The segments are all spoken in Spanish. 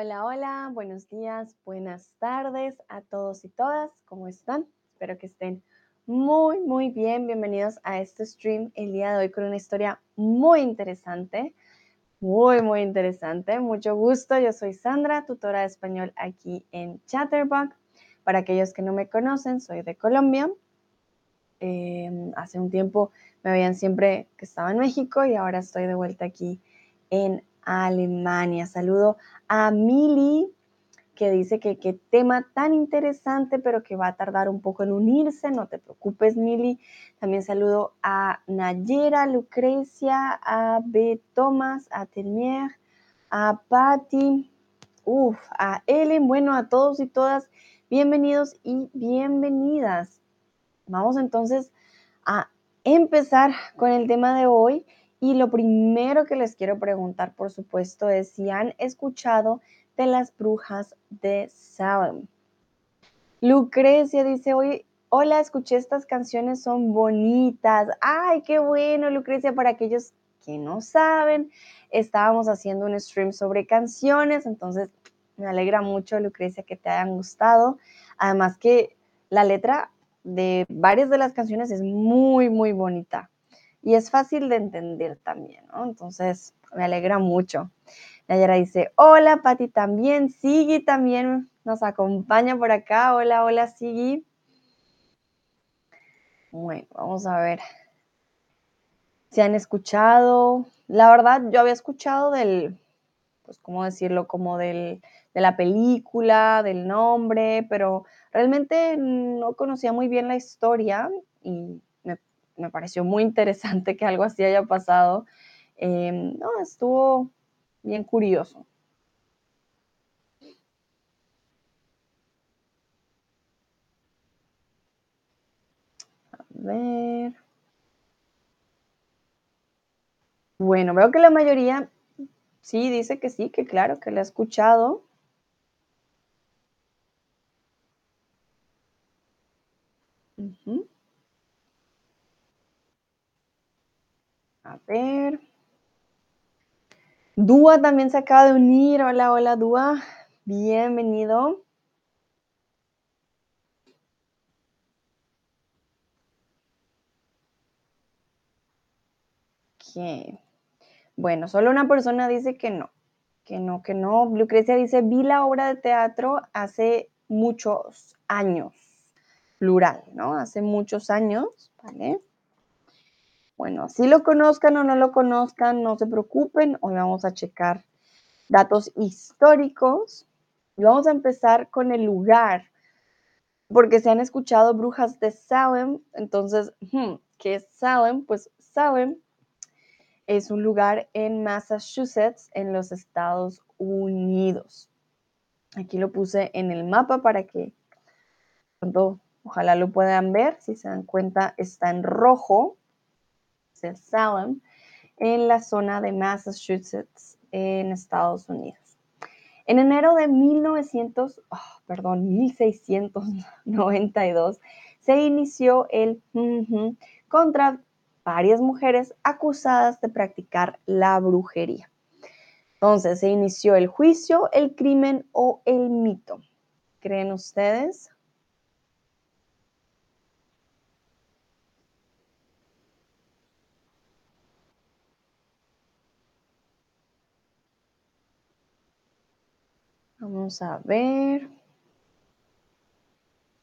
Hola, hola, buenos días, buenas tardes a todos y todas. ¿Cómo están? Espero que estén muy, muy bien. Bienvenidos a este stream el día de hoy con una historia muy interesante. Muy, muy interesante. Mucho gusto. Yo soy Sandra, tutora de español aquí en Chatterbox. Para aquellos que no me conocen, soy de Colombia. Em, hace un tiempo me veían siempre que estaba en México y ahora estoy de vuelta aquí en Alemania. Saludo a Mili, que dice que qué tema tan interesante, pero que va a tardar un poco en unirse. No te preocupes, Mili. También saludo a Nayera, Lucrecia, a B. Thomas, a Termier, a Patti, uf, a Ellen. Bueno, a todos y todas, bienvenidos y bienvenidas. Vamos entonces a empezar con el tema de hoy y lo primero que les quiero preguntar, por supuesto, es si han escuchado de las brujas de Salem. Lucrecia dice, hoy, hola, escuché estas canciones, son bonitas. Ay, qué bueno, Lucrecia, para aquellos que no saben, estábamos haciendo un stream sobre canciones, entonces me alegra mucho, Lucrecia, que te hayan gustado. Además que la letra de varias de las canciones es muy, muy bonita y es fácil de entender también, ¿no? Entonces, me alegra mucho. Nayara dice, hola, Pati también, Sigi también nos acompaña por acá. Hola, hola, Sigi. Bueno, vamos a ver si han escuchado. La verdad, yo había escuchado del, pues, ¿cómo decirlo? Como del, de la película, del nombre, pero realmente no conocía muy bien la historia y me pareció muy interesante que algo así haya pasado. Em, no, estuvo bien curioso. A ver. Bueno, veo que la mayoría sí dice que sí, que claro, que la ha escuchado. A ver. Dúa también se acaba de unir. Hola, hola, Dúa. Bienvenido. Ok. Bueno, solo una persona dice que no, que no, que no. Lucrecia dice, vi la obra de teatro hace muchos años, plural, ¿no? Hace muchos años, ¿vale? Bueno, si lo conozcan o no lo conozcan, no se preocupen. Hoy vamos a checar datos históricos y vamos a empezar con el lugar, porque se han escuchado brujas de Salem. Entonces, hmm, ¿qué es Salem? Pues Salem es un lugar en Massachusetts, en los Estados Unidos. Aquí lo puse en el mapa para que pronto, ojalá lo puedan ver. Si se dan cuenta, está en rojo Salem, en la zona de Massachusetts, en Estados Unidos. En enero de 1900, perdón, 1692 se inició el contra varias mujeres acusadas de practicar la brujería. Entonces se inició el juicio, el crimen o el mito. ¿Creen ustedes? Vamos a ver.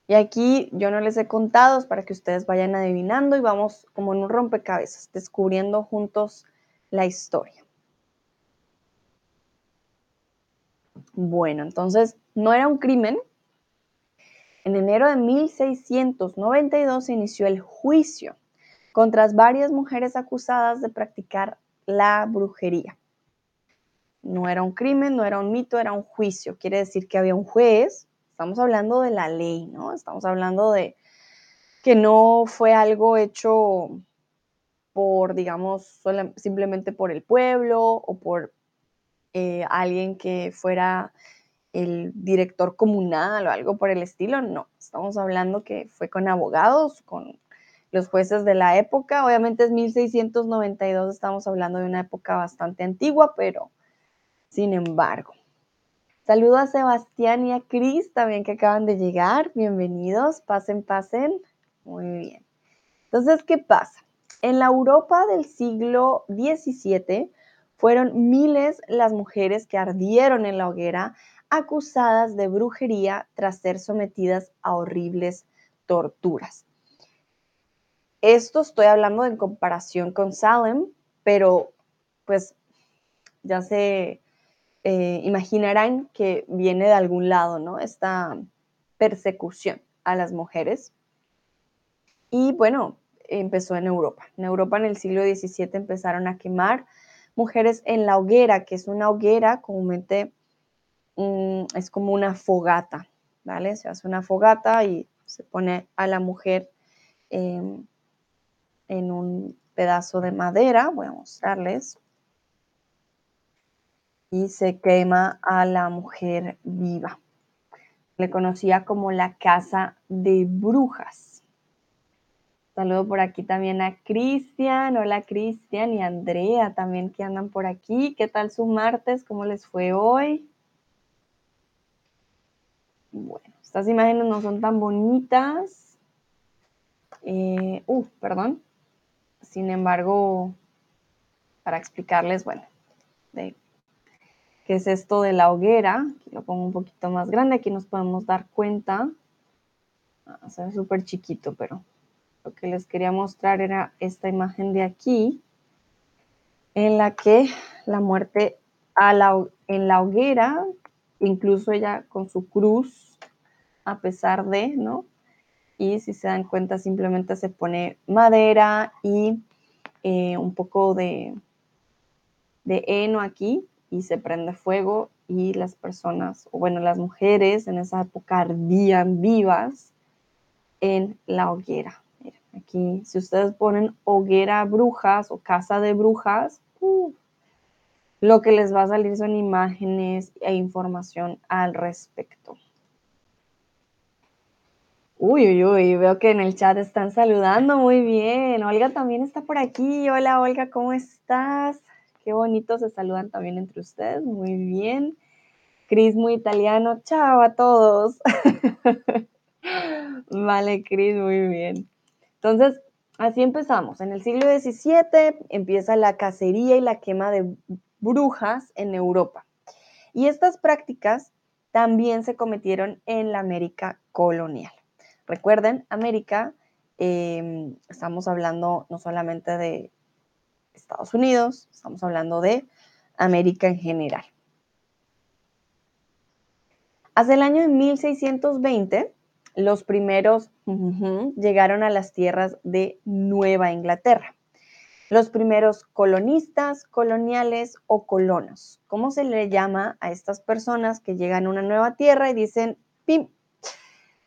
Y aquí yo no les he contado, para que ustedes vayan adivinando y vamos como en un rompecabezas, descubriendo juntos la historia. Bueno, entonces no era un crimen. En enero de 1692 se inició el juicio contra varias mujeres acusadas de practicar la brujería. No era un crimen, no era un mito, era un juicio. Quiere decir que había un juez, estamos hablando de la ley, ¿no? Estamos hablando de que no fue algo hecho por, digamos, simplemente por el pueblo o por eh, alguien que fuera el director comunal o algo por el estilo, no. Estamos hablando que fue con abogados, con los jueces de la época. Obviamente es 1692, estamos hablando de una época bastante antigua, pero sin embargo. Saludo a Sebastián y a Cris también que acaban de llegar. Bienvenidos, pasen, pasen. Muy bien. Entonces, ¿qué pasa? En la Europa del siglo XVII fueron miles las mujeres que ardieron en la hoguera acusadas de brujería tras ser sometidas a horribles torturas. Esto estoy hablando en comparación con Salem, pero pues ya se eh, imaginarán que viene de algún lado, ¿no? Esta persecución a las mujeres. Y bueno, empezó en Europa. En Europa en el siglo XVII empezaron a quemar mujeres en la hoguera, que es una hoguera comúnmente mm, es como una fogata, ¿vale? Se hace una fogata y se pone a la mujer em, en un pedazo de madera. Voy a mostrarles y se quema a la mujer viva. Le conocía como la casa de brujas. Saludo por aquí también a Cristian. Hola Cristian y Andrea también que andan por aquí. ¿Qué tal su martes? ¿Cómo les fue hoy? Bueno, estas imágenes no son tan bonitas. Eh, uh, perdón. Sin embargo, para explicarles, bueno, de que es esto de la hoguera. Lo pongo un poquito más grande, aquí nos podemos dar cuenta. Ah, se ve súper chiquito, pero lo que les quería mostrar era esta imagen de aquí, en la que la muerte en la hoguera, incluso ella con su cruz, a pesar de, ¿no? Y si se dan cuenta, simplemente se pone madera y eh, un poco de, de heno aquí y se prende fuego y las personas, o bueno, las mujeres en esa época ardían vivas en la hoguera. Miren, aquí, si ustedes ponen hoguera brujas o casa de brujas, lo que les va a salir son imágenes e información al respecto. Uy, uy, uy, veo que en el chat están saludando muy bien. Olga también está por aquí. Hola, Olga, ¿cómo estás? Qué bonito se saludan también entre ustedes. Muy bien. Cris, muy italiano. Chao a todos. vale, Cris, muy bien. Entonces, así empezamos. En el siglo XVII empieza la cacería y la quema de brujas en Europa. Y estas prácticas también se cometieron en la América colonial. Recuerden, América, em, estamos hablando no solamente de Estados Unidos, estamos hablando de América en general. Hacia el año de 1620, los primeros llegaron a las tierras de Nueva Inglaterra. Los primeros colonistas, coloniales o colonos. ¿Cómo se le llama a estas personas que llegan a una nueva tierra y dicen, pim,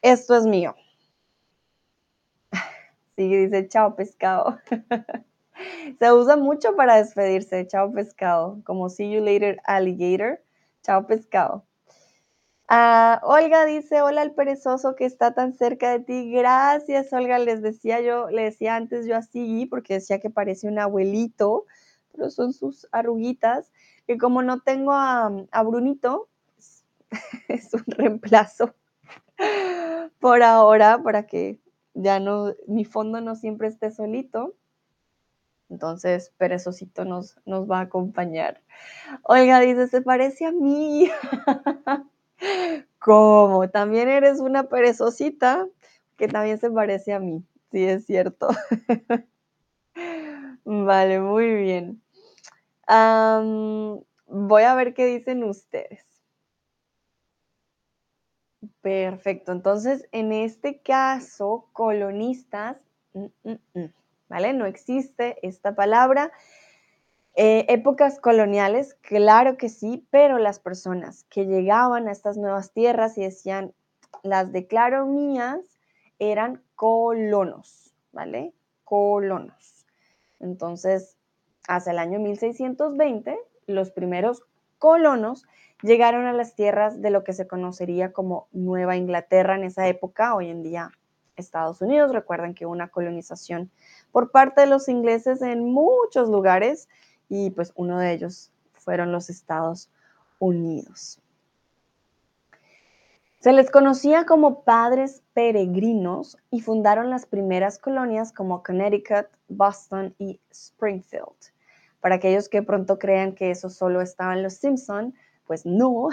esto es mío? Sí, dice, chao pescado. Se usa mucho para despedirse. Chao pescado. Como see you later alligator. Chao pescado. Ah, Olga dice, hola el perezoso que está tan cerca de ti. Gracias, Olga. Les decía yo, le decía antes yo así, porque decía que parece un abuelito, pero son sus arruguitas, que como no tengo a, a Brunito, es un reemplazo por ahora, para que ya no, mi fondo no siempre esté solito. Entonces, Perezosito nos, nos va a acompañar. Olga dice, se parece a mí. ¿Cómo? También eres una perezosita que también se parece a mí. Sí, es cierto. vale, muy bien. voy a ver qué dicen ustedes. Perfecto. Entonces, en este caso, colonistas, mm, mm, mm. ¿Vale? No existe esta palabra. Eh, épocas coloniales, claro que sí, pero las personas que llegaban a estas nuevas tierras y decían, las declaro mías, eran colonos, ¿vale? Colonos. Entonces, hacia el año 1620, los primeros colonos llegaron a las tierras de lo que se conocería como Nueva Inglaterra en esa época, hoy en día Estados Unidos. Recuerden que una colonización por parte de los ingleses en muchos lugares y pues uno de ellos fueron los Estados Unidos. Se les conocía como padres peregrinos y fundaron las primeras colonias como Connecticut, Boston y Springfield. Para aquellos que pronto crean que eso solo estaba en los Simpson, pues no,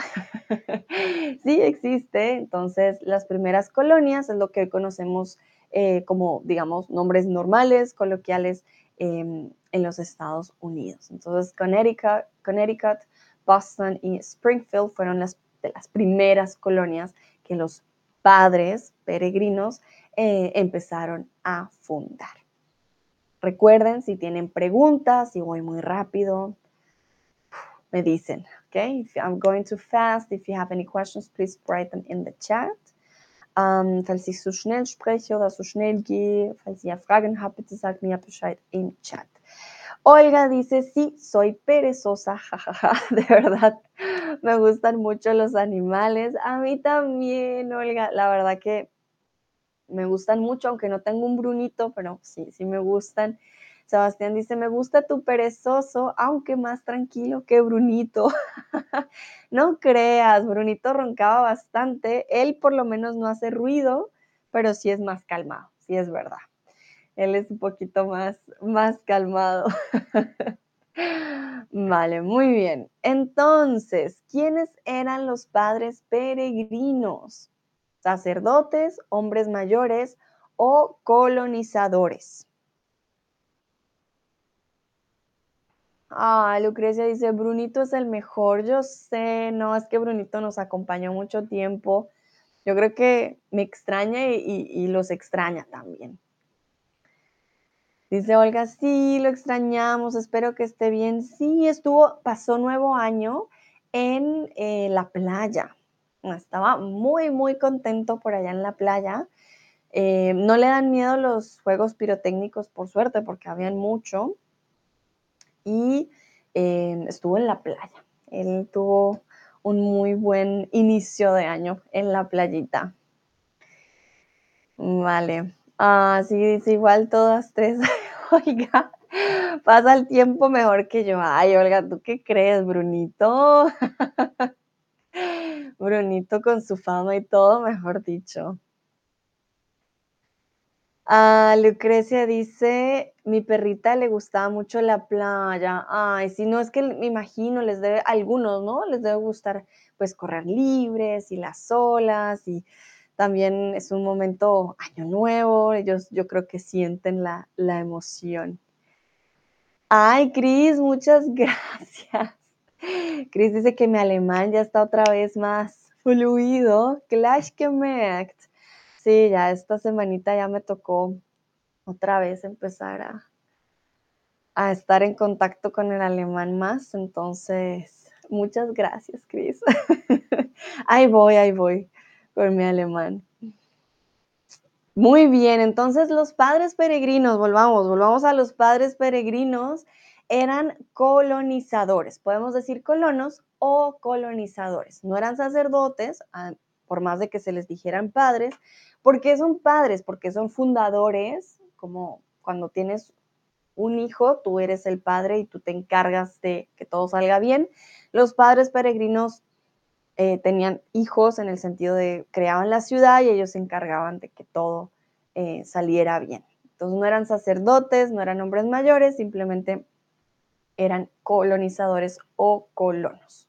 sí existe. Entonces, las primeras colonias es lo que hoy conocemos eh, como, digamos, nombres normales, coloquiales em, en los Estados Unidos. Entonces, Connecticut, Connecticut, Boston y Springfield fueron las, de las primeras colonias que los padres peregrinos eh, empezaron a fundar. Recuerden, si tienen preguntas, si voy muy rápido, me dicen, okay? If I'm going too fast, if you have any questions, please write them in the chat. Um, falls ich so schnell spreche oder so schnell gehe, falls ihr Fragen habt, bitte sagt mir Bescheid im Chat. Olga dice, sí, soy perezosa, jajaja, de verdad, me gustan mucho los animales. A mí también, Olga, la verdad que me gustan mucho, aunque no tengo un brunito, pero sí, sí me gustan. Sebastián dice, me gusta tu perezoso, aunque más tranquilo que Brunito. no creas, Brunito roncaba bastante. Él por lo menos no hace ruido, pero sí es más calmado, sí es verdad. Él es un poquito más, más calmado. vale, muy bien. Entonces, ¿quiénes eran los padres peregrinos? ¿Sacerdotes, hombres mayores o colonizadores? Ah, Lucrecia dice, Brunito es el mejor. Yo sé, no, es que Brunito nos acompañó mucho tiempo. Yo creo que me extraña y, los extraña también. Dice Olga, sí, lo extrañamos, espero que esté bien. Sí, estuvo, pasó nuevo año en eh, la playa. Estaba muy, muy contento por allá en la playa. Eh, no le dan miedo los juegos pirotécnicos, por suerte, porque habían mucho y em, estuvo en la playa. Él tuvo un muy buen inicio de año en la playita. Vale. Ah, sí, dice igual todas tres. Olga, pasa el tiempo mejor que yo. Ay, Olga, ¿tú qué crees, Brunito? Brunito con su fama y todo, mejor dicho. Ah, Lucrecia dice, mi perrita le gustaba mucho la playa. Ay, si no es que me imagino, les debe, algunos, ¿no? Les debe gustar pues correr libres y las olas y también es un momento año nuevo, ellos yo creo que sienten la, la emoción. Ay, Cris, muchas gracias. Cris dice que mi alemán ya está otra vez más fluido. Gleichgemerkt. Sí, ya esta semanita ya me tocó otra vez empezar a, a estar en contacto con el alemán más. Entonces, muchas gracias, Cris. ahí voy, ahí voy con mi alemán. Muy bien, entonces los padres peregrinos, volvamos, volvamos a los padres peregrinos, eran colonizadores, podemos decir colonos o colonizadores. No eran sacerdotes, ah, por más de que se les dijeran padres, ¿Por qué son padres? Porque son fundadores, como cuando tienes un hijo, tú eres el padre y tú te encargas de que todo salga bien. Los padres peregrinos eh, tenían hijos en el sentido de creaban la ciudad y ellos se encargaban de que todo eh, saliera bien. Entonces no eran sacerdotes, no eran hombres mayores, simplemente eran colonizadores o colonos.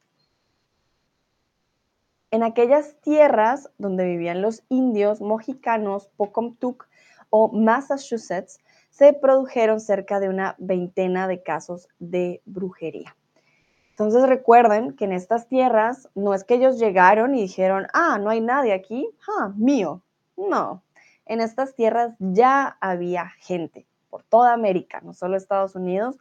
En aquellas tierras donde vivían los indios mojicanos Pocomtuc o Massachusetts, se produjeron cerca de una veintena de casos de brujería. Entonces recuerden que en estas tierras no es que ellos llegaron y dijeron, ah, no hay nadie aquí, ah, mío. No, en estas tierras ya había gente por toda América, no solo Estados Unidos,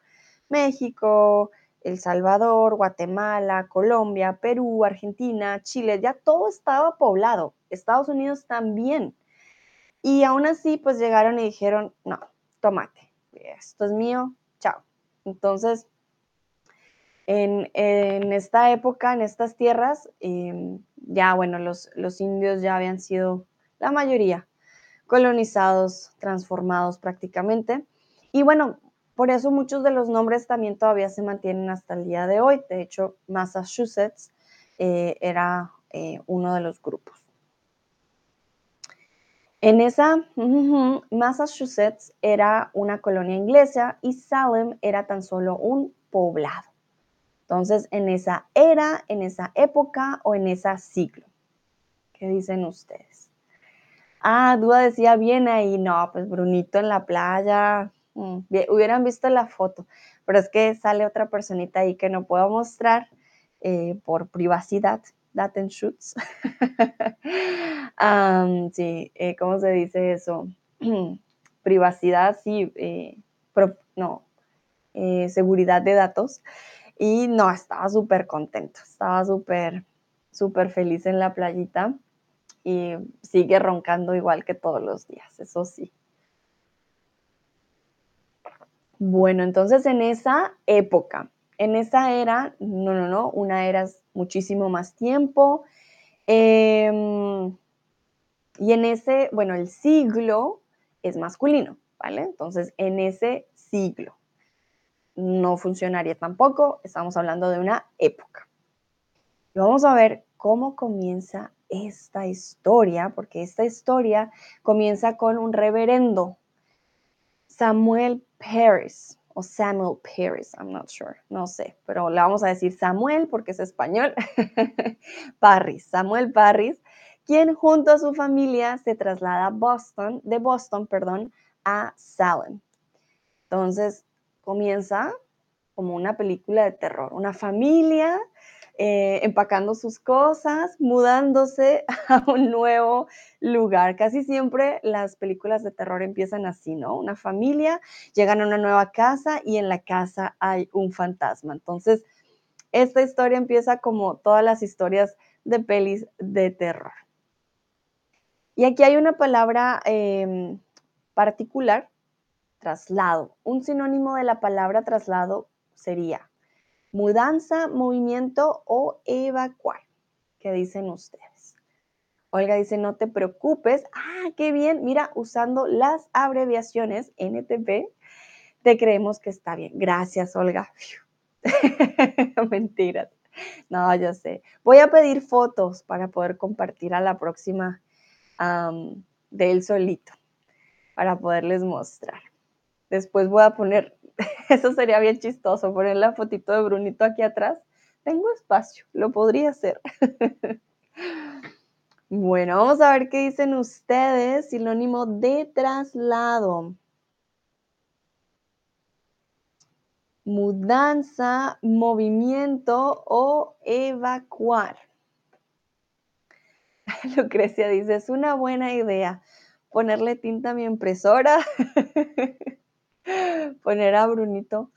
México, el Salvador, Guatemala, Colombia, Perú, Argentina, Chile, ya todo estaba poblado. Estados Unidos también. Y aún así, pues llegaron y dijeron, no, tomate, esto es mío, chao. Entonces, en, esta época, en estas tierras, em, ya, bueno, los, los indios ya habían sido, la mayoría, colonizados, transformados prácticamente. Y bueno, por eso muchos de los nombres también todavía se mantienen hasta el día de hoy. De hecho, Massachusetts eh, era eh, uno de los grupos. En esa, Massachusetts era una colonia inglesa y Salem era tan solo un poblado. Entonces, en esa era, en esa época o en ese siglo. ¿Qué dicen ustedes? Ah, Duda decía bien ahí, no, pues Brunito en la playa, mm, hubieran visto la foto, pero es que sale otra personita ahí que no puedo mostrar eh, por privacidad, Daten shoots. sí, eh, ¿cómo se dice eso? Privacidad, sí, eh, no, eh, seguridad de datos. Y no, estaba súper contento, estaba súper, súper feliz en la playita y sigue roncando igual que todos los días, eso sí. Bueno, entonces en esa época, en esa era, no, no, no, una era muchísimo más tiempo. Em, y en ese, bueno, el siglo es masculino, ¿vale? Entonces, en ese siglo no funcionaría tampoco, estamos hablando de una época. Y vamos a ver cómo comienza esta historia, porque esta historia comienza con un reverendo, Samuel Paris o Samuel Paris, I'm not sure, no sé, pero le vamos a decir Samuel porque es español. Parris, Samuel Parris, quien junto a su familia se traslada a Boston, de Boston, perdón, a Salem. Entonces comienza como una película de terror, una familia eh, empacando sus cosas, mudándose a un nuevo lugar. Casi siempre las películas de terror empiezan así, ¿no? Una familia, llegan a una nueva casa y en la casa hay un fantasma. Entonces, esta historia empieza como todas las historias de pelis de terror. Y aquí hay una palabra em, particular, traslado. Un sinónimo de la palabra traslado sería mudanza, movimiento o evacuar. ¿Qué dicen ustedes? Olga dice, no te preocupes. Ah, qué bien. Mira, usando las abreviaciones NTP, te creemos que está bien. Gracias, Olga. Mentiras. No, yo sé. Voy a pedir fotos para poder compartir a la próxima de él solito, para poderles mostrar. Después voy a poner Eso sería bien chistoso, poner la fotito de Brunito aquí atrás. Tengo espacio, lo podría hacer. Bueno, vamos a ver qué dicen ustedes. Sinónimo de traslado. Mudanza, movimiento o evacuar. Lucrecia dice, es una buena idea ponerle tinta a mi impresora. Poner a Brunito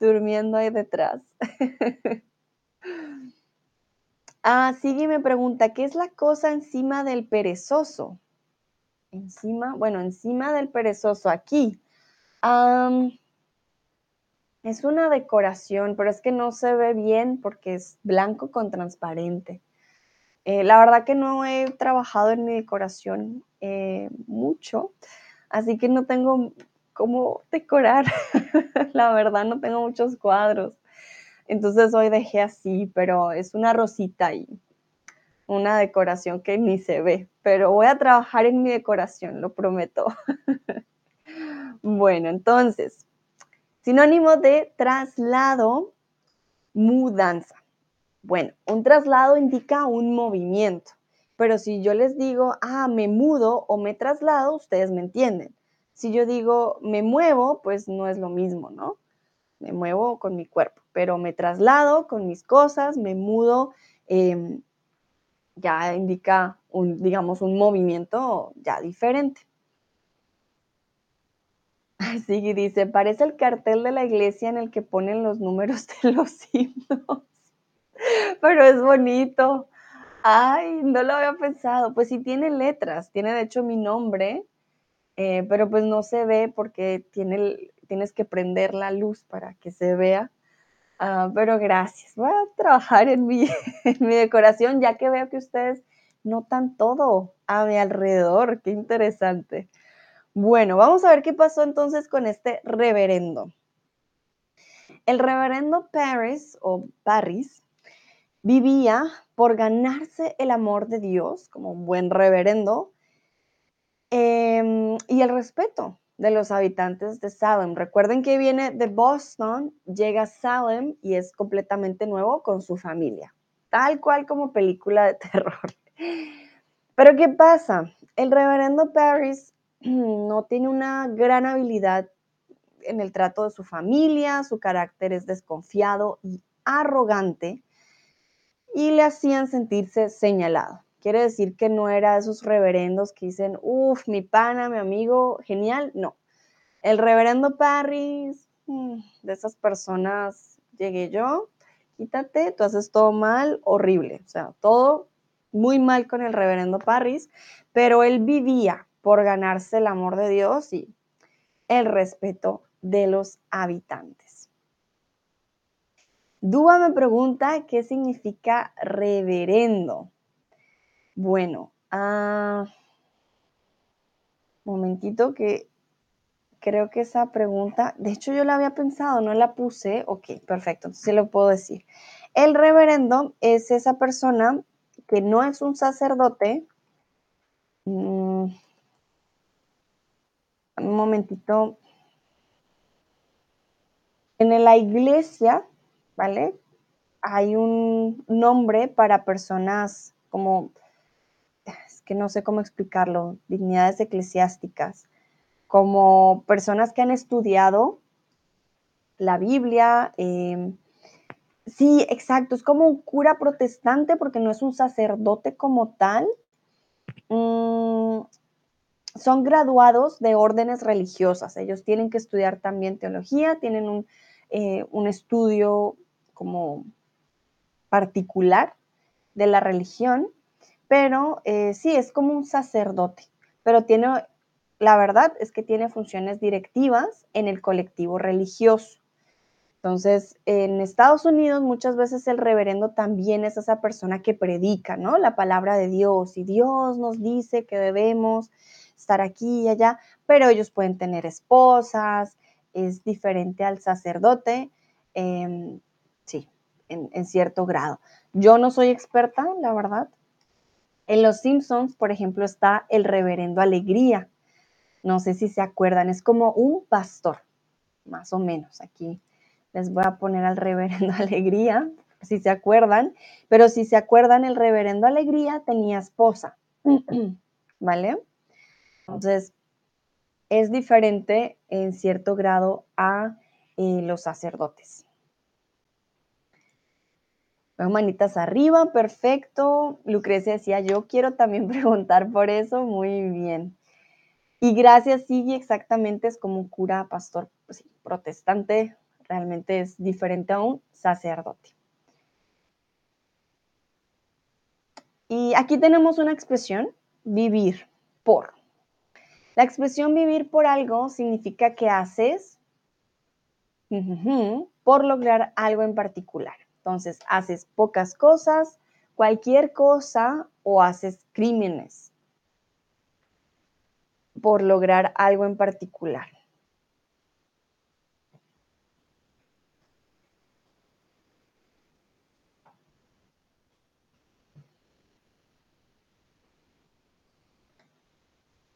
durmiendo ahí detrás. ah, Sigui me pregunta, ¿qué es la cosa encima del perezoso? Encima, bueno, encima del perezoso, aquí. es una decoración, pero es que no se ve bien porque es blanco con transparente. Eh, la verdad que no he trabajado en mi decoración eh, mucho, así que no tengo cómo decorar. la verdad no tengo muchos cuadros. Entonces hoy dejé así, pero es una rosita y una decoración que ni se ve, pero voy a trabajar en mi decoración, lo prometo. bueno, entonces, sinónimo de traslado, mudanza. Bueno, un traslado indica un movimiento, pero si yo les digo, ah, me mudo o me traslado, ustedes me entienden. Si yo digo me muevo, pues no es lo mismo, ¿no? Me muevo con mi cuerpo, pero me traslado con mis cosas, me mudo, em, ya indica un, digamos, un movimiento ya diferente. Sí, dice, parece el cartel de la iglesia en el que ponen los números de los himnos, pero es bonito. Ay, no lo había pensado. Pues sí tiene letras, tiene de hecho mi nombre eh, pero pues no se ve porque tiene, tienes que prender la luz para que se vea. Ah, pero gracias, voy a trabajar en mi, en mi decoración ya que veo que ustedes notan todo a mi alrededor, qué interesante. Bueno, vamos a ver qué pasó entonces con este reverendo. El reverendo Paris o Paris vivía por ganarse el amor de Dios como un buen reverendo Em, y el respeto de los habitantes de Salem. Recuerden que viene de Boston, llega a Salem y es completamente nuevo con su familia, tal cual como película de terror. Pero ¿qué pasa? El reverendo Paris no tiene una gran habilidad en el trato de su familia, su carácter es desconfiado y arrogante y le hacían sentirse señalado. Quiere decir que no era esos reverendos que dicen, uff, mi pana, mi amigo, genial. No. El reverendo Parris, mm, de esas personas llegué yo, quítate, tú haces todo mal, horrible. O sea, todo muy mal con el reverendo Parris, pero él vivía por ganarse el amor de Dios y el respeto de los habitantes. Dúa me pregunta qué significa reverendo. Bueno, ah, momentito que creo que esa pregunta, de hecho yo la había pensado, no la puse, ok, perfecto, entonces lo puedo decir. El reverendo es esa persona que no es un sacerdote. Mm, un momentito. En la iglesia, ¿vale? Hay un nombre para personas como que no sé cómo explicarlo, dignidades eclesiásticas, como personas que han estudiado la Biblia. Em, sí, exacto, es como un cura protestante porque no es un sacerdote como tal. Mm, son graduados de órdenes religiosas. Ellos tienen que estudiar también teología, tienen un, eh, un estudio como particular de la religión pero eh, sí, es como un sacerdote, pero tiene, la verdad es que tiene funciones directivas en el colectivo religioso. Entonces, en Estados Unidos muchas veces el reverendo también es esa persona que predica, ¿no? La palabra de Dios y Dios nos dice que debemos estar aquí y allá, pero ellos pueden tener esposas, es diferente al sacerdote, em, sí, en cierto grado. Yo no soy experta, la verdad, en Los Simpsons, por ejemplo, está el reverendo Alegría. No sé si se acuerdan, es como un pastor, más o menos. Aquí les voy a poner al reverendo Alegría, si se acuerdan. Pero si se acuerdan, el reverendo Alegría tenía esposa, ¿vale? Entonces, es diferente en cierto grado a eh, los sacerdotes manitas arriba, perfecto. Lucrecia decía, yo quiero también preguntar por eso, muy bien. Y gracias, sí, exactamente es como un cura, pastor pues protestante, realmente es diferente a un sacerdote. Y aquí tenemos una expresión, vivir por. La expresión vivir por algo significa que haces por lograr algo en particular. Entonces, haces pocas cosas, cualquier cosa o haces crímenes por lograr algo en particular.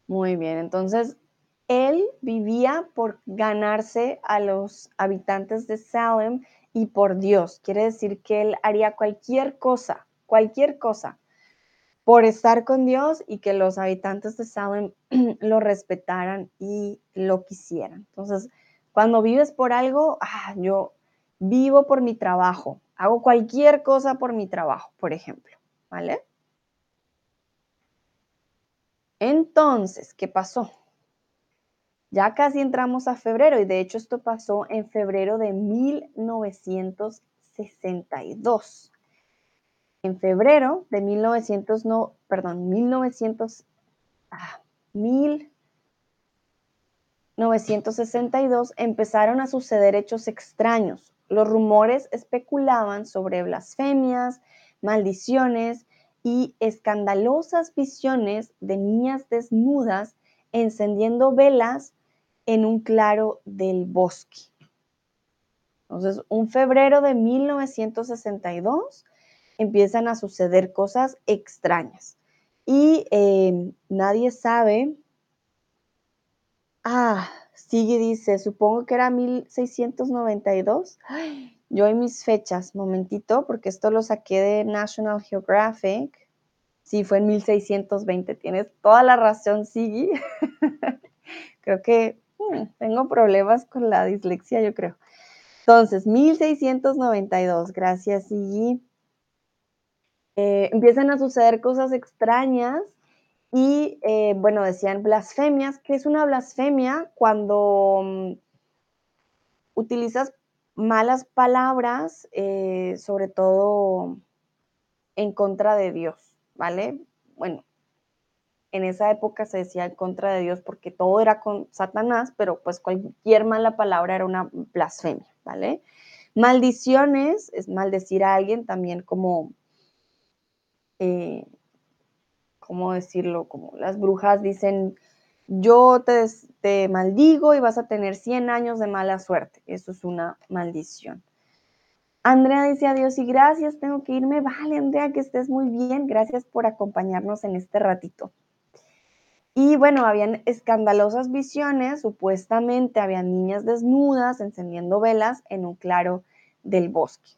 Muy bien, entonces él vivía por ganarse a los habitantes de Salem y por Dios. Quiere decir que él haría cualquier cosa, cualquier cosa, por estar con Dios y que los habitantes de Salem lo respetaran y lo quisieran. Entonces, cuando vives por algo, ah, yo vivo por mi trabajo, hago cualquier cosa por mi trabajo, por ejemplo, ¿vale? Entonces, ¿qué pasó? Ya casi entramos a febrero y de hecho esto pasó en febrero de 1962. En febrero de 1900, no, perdón, 1900, 1962 ah, empezaron a suceder hechos extraños. Los rumores especulaban sobre blasfemias, maldiciones y escandalosas visiones de niñas desnudas encendiendo velas en un claro del bosque. Entonces, un febrero de 1962 empiezan a suceder cosas extrañas y eh, nadie sabe Ah, sigue, dice, supongo que era 1692. Yo y mis fechas, momentito, porque esto lo saqué de National Geographic. Sí, fue en 1620. Tienes toda la razón, Sigi. creo que hmm, tengo problemas con la dislexia, yo creo. Entonces, 1692. Gracias, Sigi. Eh, empiezan a suceder cosas extrañas y, eh, bueno, decían blasfemias. ¿Qué es una blasfemia? Cuando mm, utilizas malas palabras, eh, sobre todo en contra de Dios, ¿vale? Bueno, en esa época se decía en contra de Dios porque todo era con Satanás, pero pues cualquier mala palabra era una blasfemia, ¿vale? Maldiciones es maldecir a alguien también como, eh, ¿cómo decirlo? Como las brujas dicen, yo te, te maldigo y vas a tener 100 años de mala suerte. Eso es una maldición. Andrea dice adiós y gracias, tengo que irme. Vale, Andrea, que estés muy bien. Gracias por acompañarnos en este ratito. Y bueno, habían escandalosas visiones, supuestamente habían niñas desnudas encendiendo velas en un claro del bosque.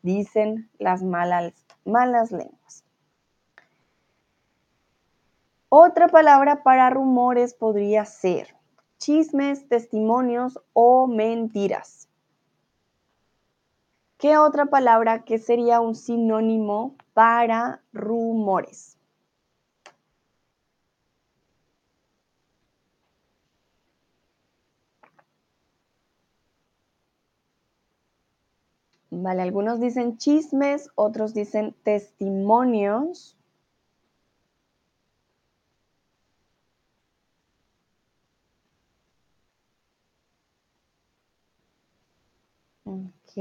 Dicen las malas, malas lenguas. Otra palabra para rumores podría ser chismes, testimonios o mentiras. ¿Qué otra palabra que sería un sinónimo para rumores? Vale, algunos dicen chismes, otros dicen testimonios. Ok.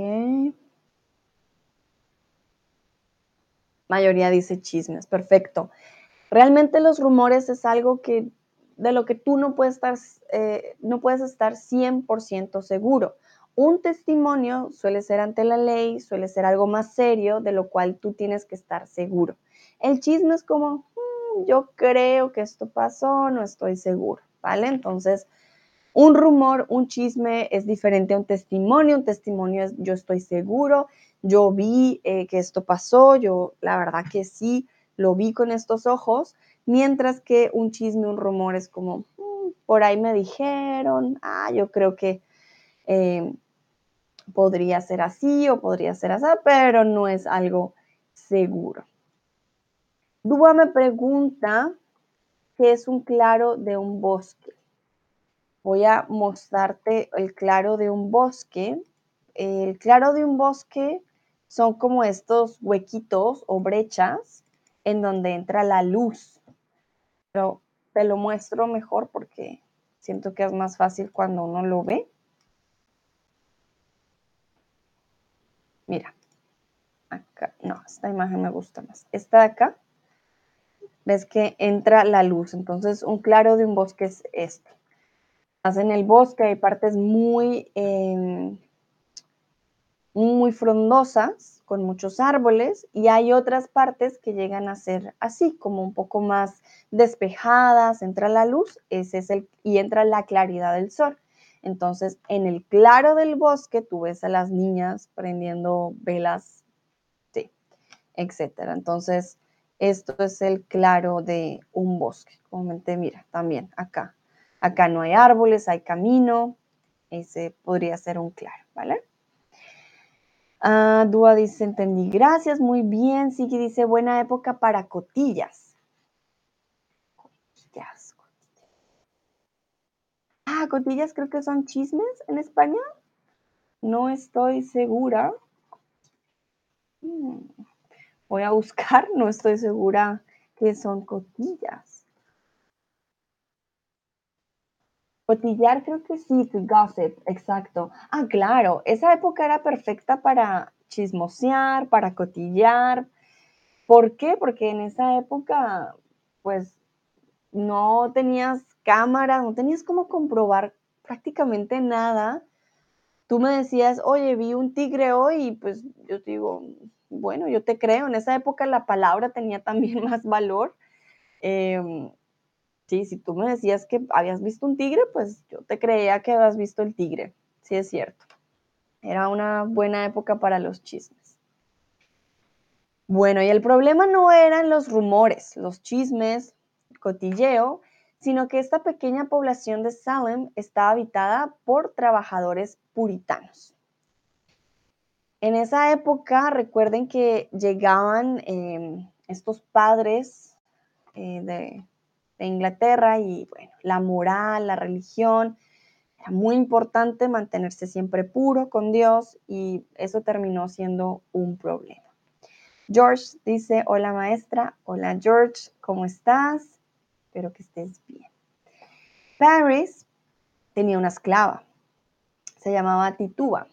Mayoría dice chismes, perfecto. Realmente los rumores es algo que de lo que tú no puedes estar, eh, no puedes estar 100% seguro. Un testimonio suele ser ante la ley, suele ser algo más serio, de lo cual tú tienes que estar seguro. El chisme es como, mm, yo creo que esto pasó, no estoy seguro, ¿vale? Entonces, un rumor, un chisme es diferente a un testimonio. Un testimonio es yo estoy seguro, yo vi eh, que esto pasó, yo la verdad que sí, lo vi con estos ojos, mientras que un chisme, un rumor es como, mm, por ahí me dijeron, ah, yo creo que eh, podría ser así o podría ser así, pero no es algo seguro. Dúa me pregunta qué es un claro de un bosque. Voy a mostrarte el claro de un bosque. El claro de un bosque son como estos huequitos o brechas en donde entra la luz. Pero te lo muestro mejor porque siento que es más fácil cuando uno lo ve. Mira, acá, no, esta imagen me gusta más. Esta de acá, ves que entra la luz, entonces un claro de un bosque es este. Más en el bosque hay partes muy, em, muy frondosas, con muchos árboles, y hay otras partes que llegan a ser así, como un poco más despejadas, entra la luz, ese es el, y entra la claridad del sol. Entonces, en el claro del bosque, tú ves a las niñas prendiendo velas, sí, etcétera. Entonces, esto es el claro de un bosque. Como mira, también acá. Acá no hay árboles, hay camino. Ese podría ser un claro, ¿vale? Ah, Dúa dice, entendí, gracias, muy bien. Siki dice, buena época para. Cotillas, Cotillas creo que son chismes en España. No estoy segura. Mm, voy a buscar, no estoy segura qué son cotillas. Cotillar creo que sí, gossip, exacto. Ah, claro, esa época era perfecta para chismosear, para cotillar. ¿Por qué? Porque en esa época, pues, no tenías cámaras, no tenías cómo comprobar prácticamente nada. Tú me decías, oye, vi un tigre hoy y pues yo te digo, bueno, yo te creo. En esa época la palabra tenía también más valor. Em, Sí, si tú me decías que habías visto un tigre, pues yo te creía que habías visto el tigre. Sí, es cierto. Era una buena época para los chismes. Bueno, y el problema no eran los rumores, los chismes, el cotilleo, sino que esta pequeña población de Salem estaba habitada por trabajadores puritanos. En esa época, recuerden que llegaban em, estos padres eh, de, de Inglaterra y bueno, la moral, la religión, era muy importante mantenerse siempre puro con Dios y eso terminó siendo un problema. George dice, hola maestra, hola George, ¿cómo estás? Espero que estés bien. Paris tenía una esclava, se llamaba Tituba.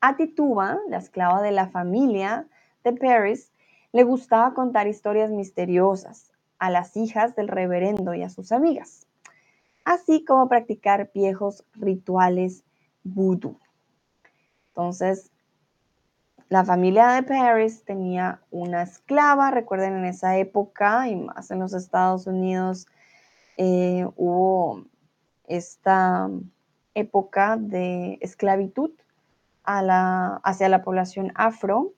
A Tituba, la esclava de la familia de Paris, le gustaba contar historias misteriosas a las hijas del reverendo y a sus amigas, así como practicar viejos rituales vudú. Entonces, la familia de Paris tenía una esclava, recuerden en esa época y más en los Estados Unidos eh, hubo esta época de esclavitud hacia la población afro.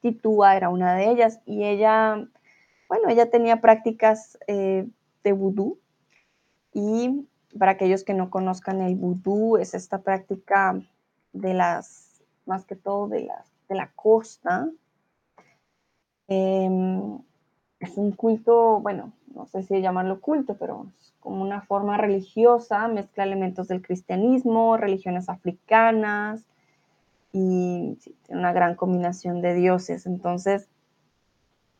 Titúa era una de ellas y ella, bueno, ella tenía prácticas eh, de vudú y para aquellos que no conozcan el vudú, es esta práctica de las, más que todo de, de la costa. Em, es un culto, bueno, no sé si llamarlo culto, pero como una forma religiosa, mezcla elementos del cristianismo, religiones africanas, y tiene una gran combinación de dioses. Entonces,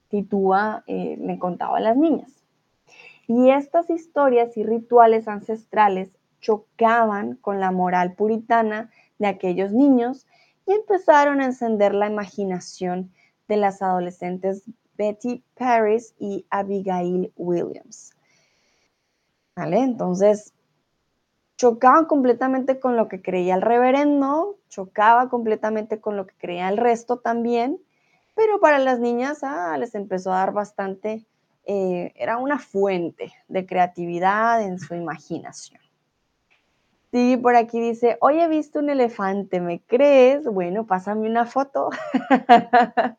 Titúa eh, le contaba a las niñas. Y estas historias y rituales ancestrales chocaban con la moral puritana de aquellos niños y empezaron a encender la imaginación de las adolescentes Betty Paris y Abigail Williams. ¿Vale? Entonces, chocaban completamente con lo que creía el reverendo, chocaba completamente con lo que creía el resto también, pero para las niñas ah, les empezó a dar bastante, eh, era una fuente de creatividad en su imaginación. Sí, por aquí dice, hoy he visto un elefante, ¿me crees? Bueno, pásame una foto.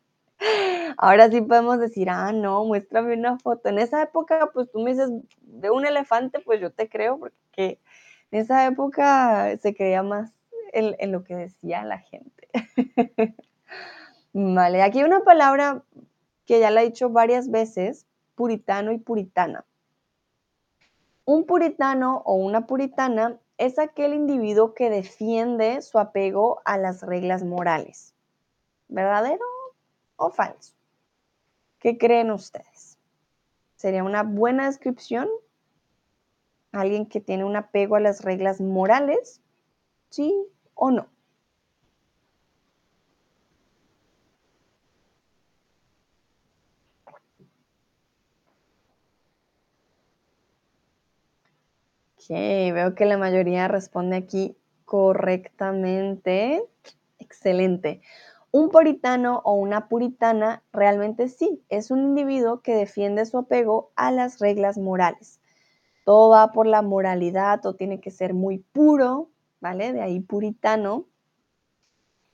Ahora sí podemos decir, ah, no, muéstrame una foto. En esa época, pues tú me dices, de un elefante, pues yo te creo, porque en esa época se creía más en, lo que decía la gente. vale, aquí hay una palabra que ya la he dicho varias veces, puritano y puritana. Un puritano o una puritana es aquel individuo que defiende su apego a las reglas morales. ¿Verdadero o falso? ¿Qué creen ustedes? ¿Sería una buena descripción alguien que tiene un apego a las reglas morales, sí o no. Ok, veo que la mayoría responde aquí correctamente. Excelente. Un puritano o una puritana realmente sí, es un individuo que defiende su apego a las reglas morales todo va por la moralidad, todo tiene que ser muy puro, ¿vale? De ahí puritano.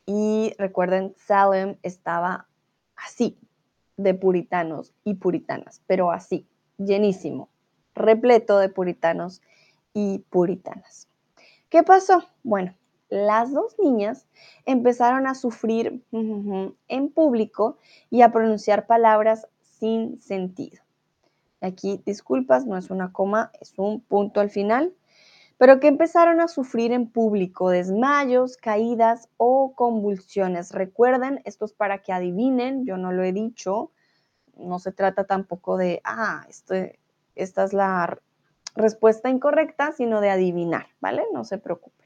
Y recuerden, Salem estaba así, de puritanos y puritanas, pero así, llenísimo, repleto de puritanos y puritanas. ¿Qué pasó? Bueno, las dos niñas empezaron a sufrir en público y a pronunciar palabras sin sentido. Aquí, disculpas, no es una coma, es un punto al final, pero que empezaron a sufrir en público desmayos, caídas o convulsiones. Recuerden, esto es para que adivinen, yo no lo he dicho, no se trata tampoco de, ah, esto, esta es la respuesta incorrecta, sino de adivinar, ¿vale? No se preocupen.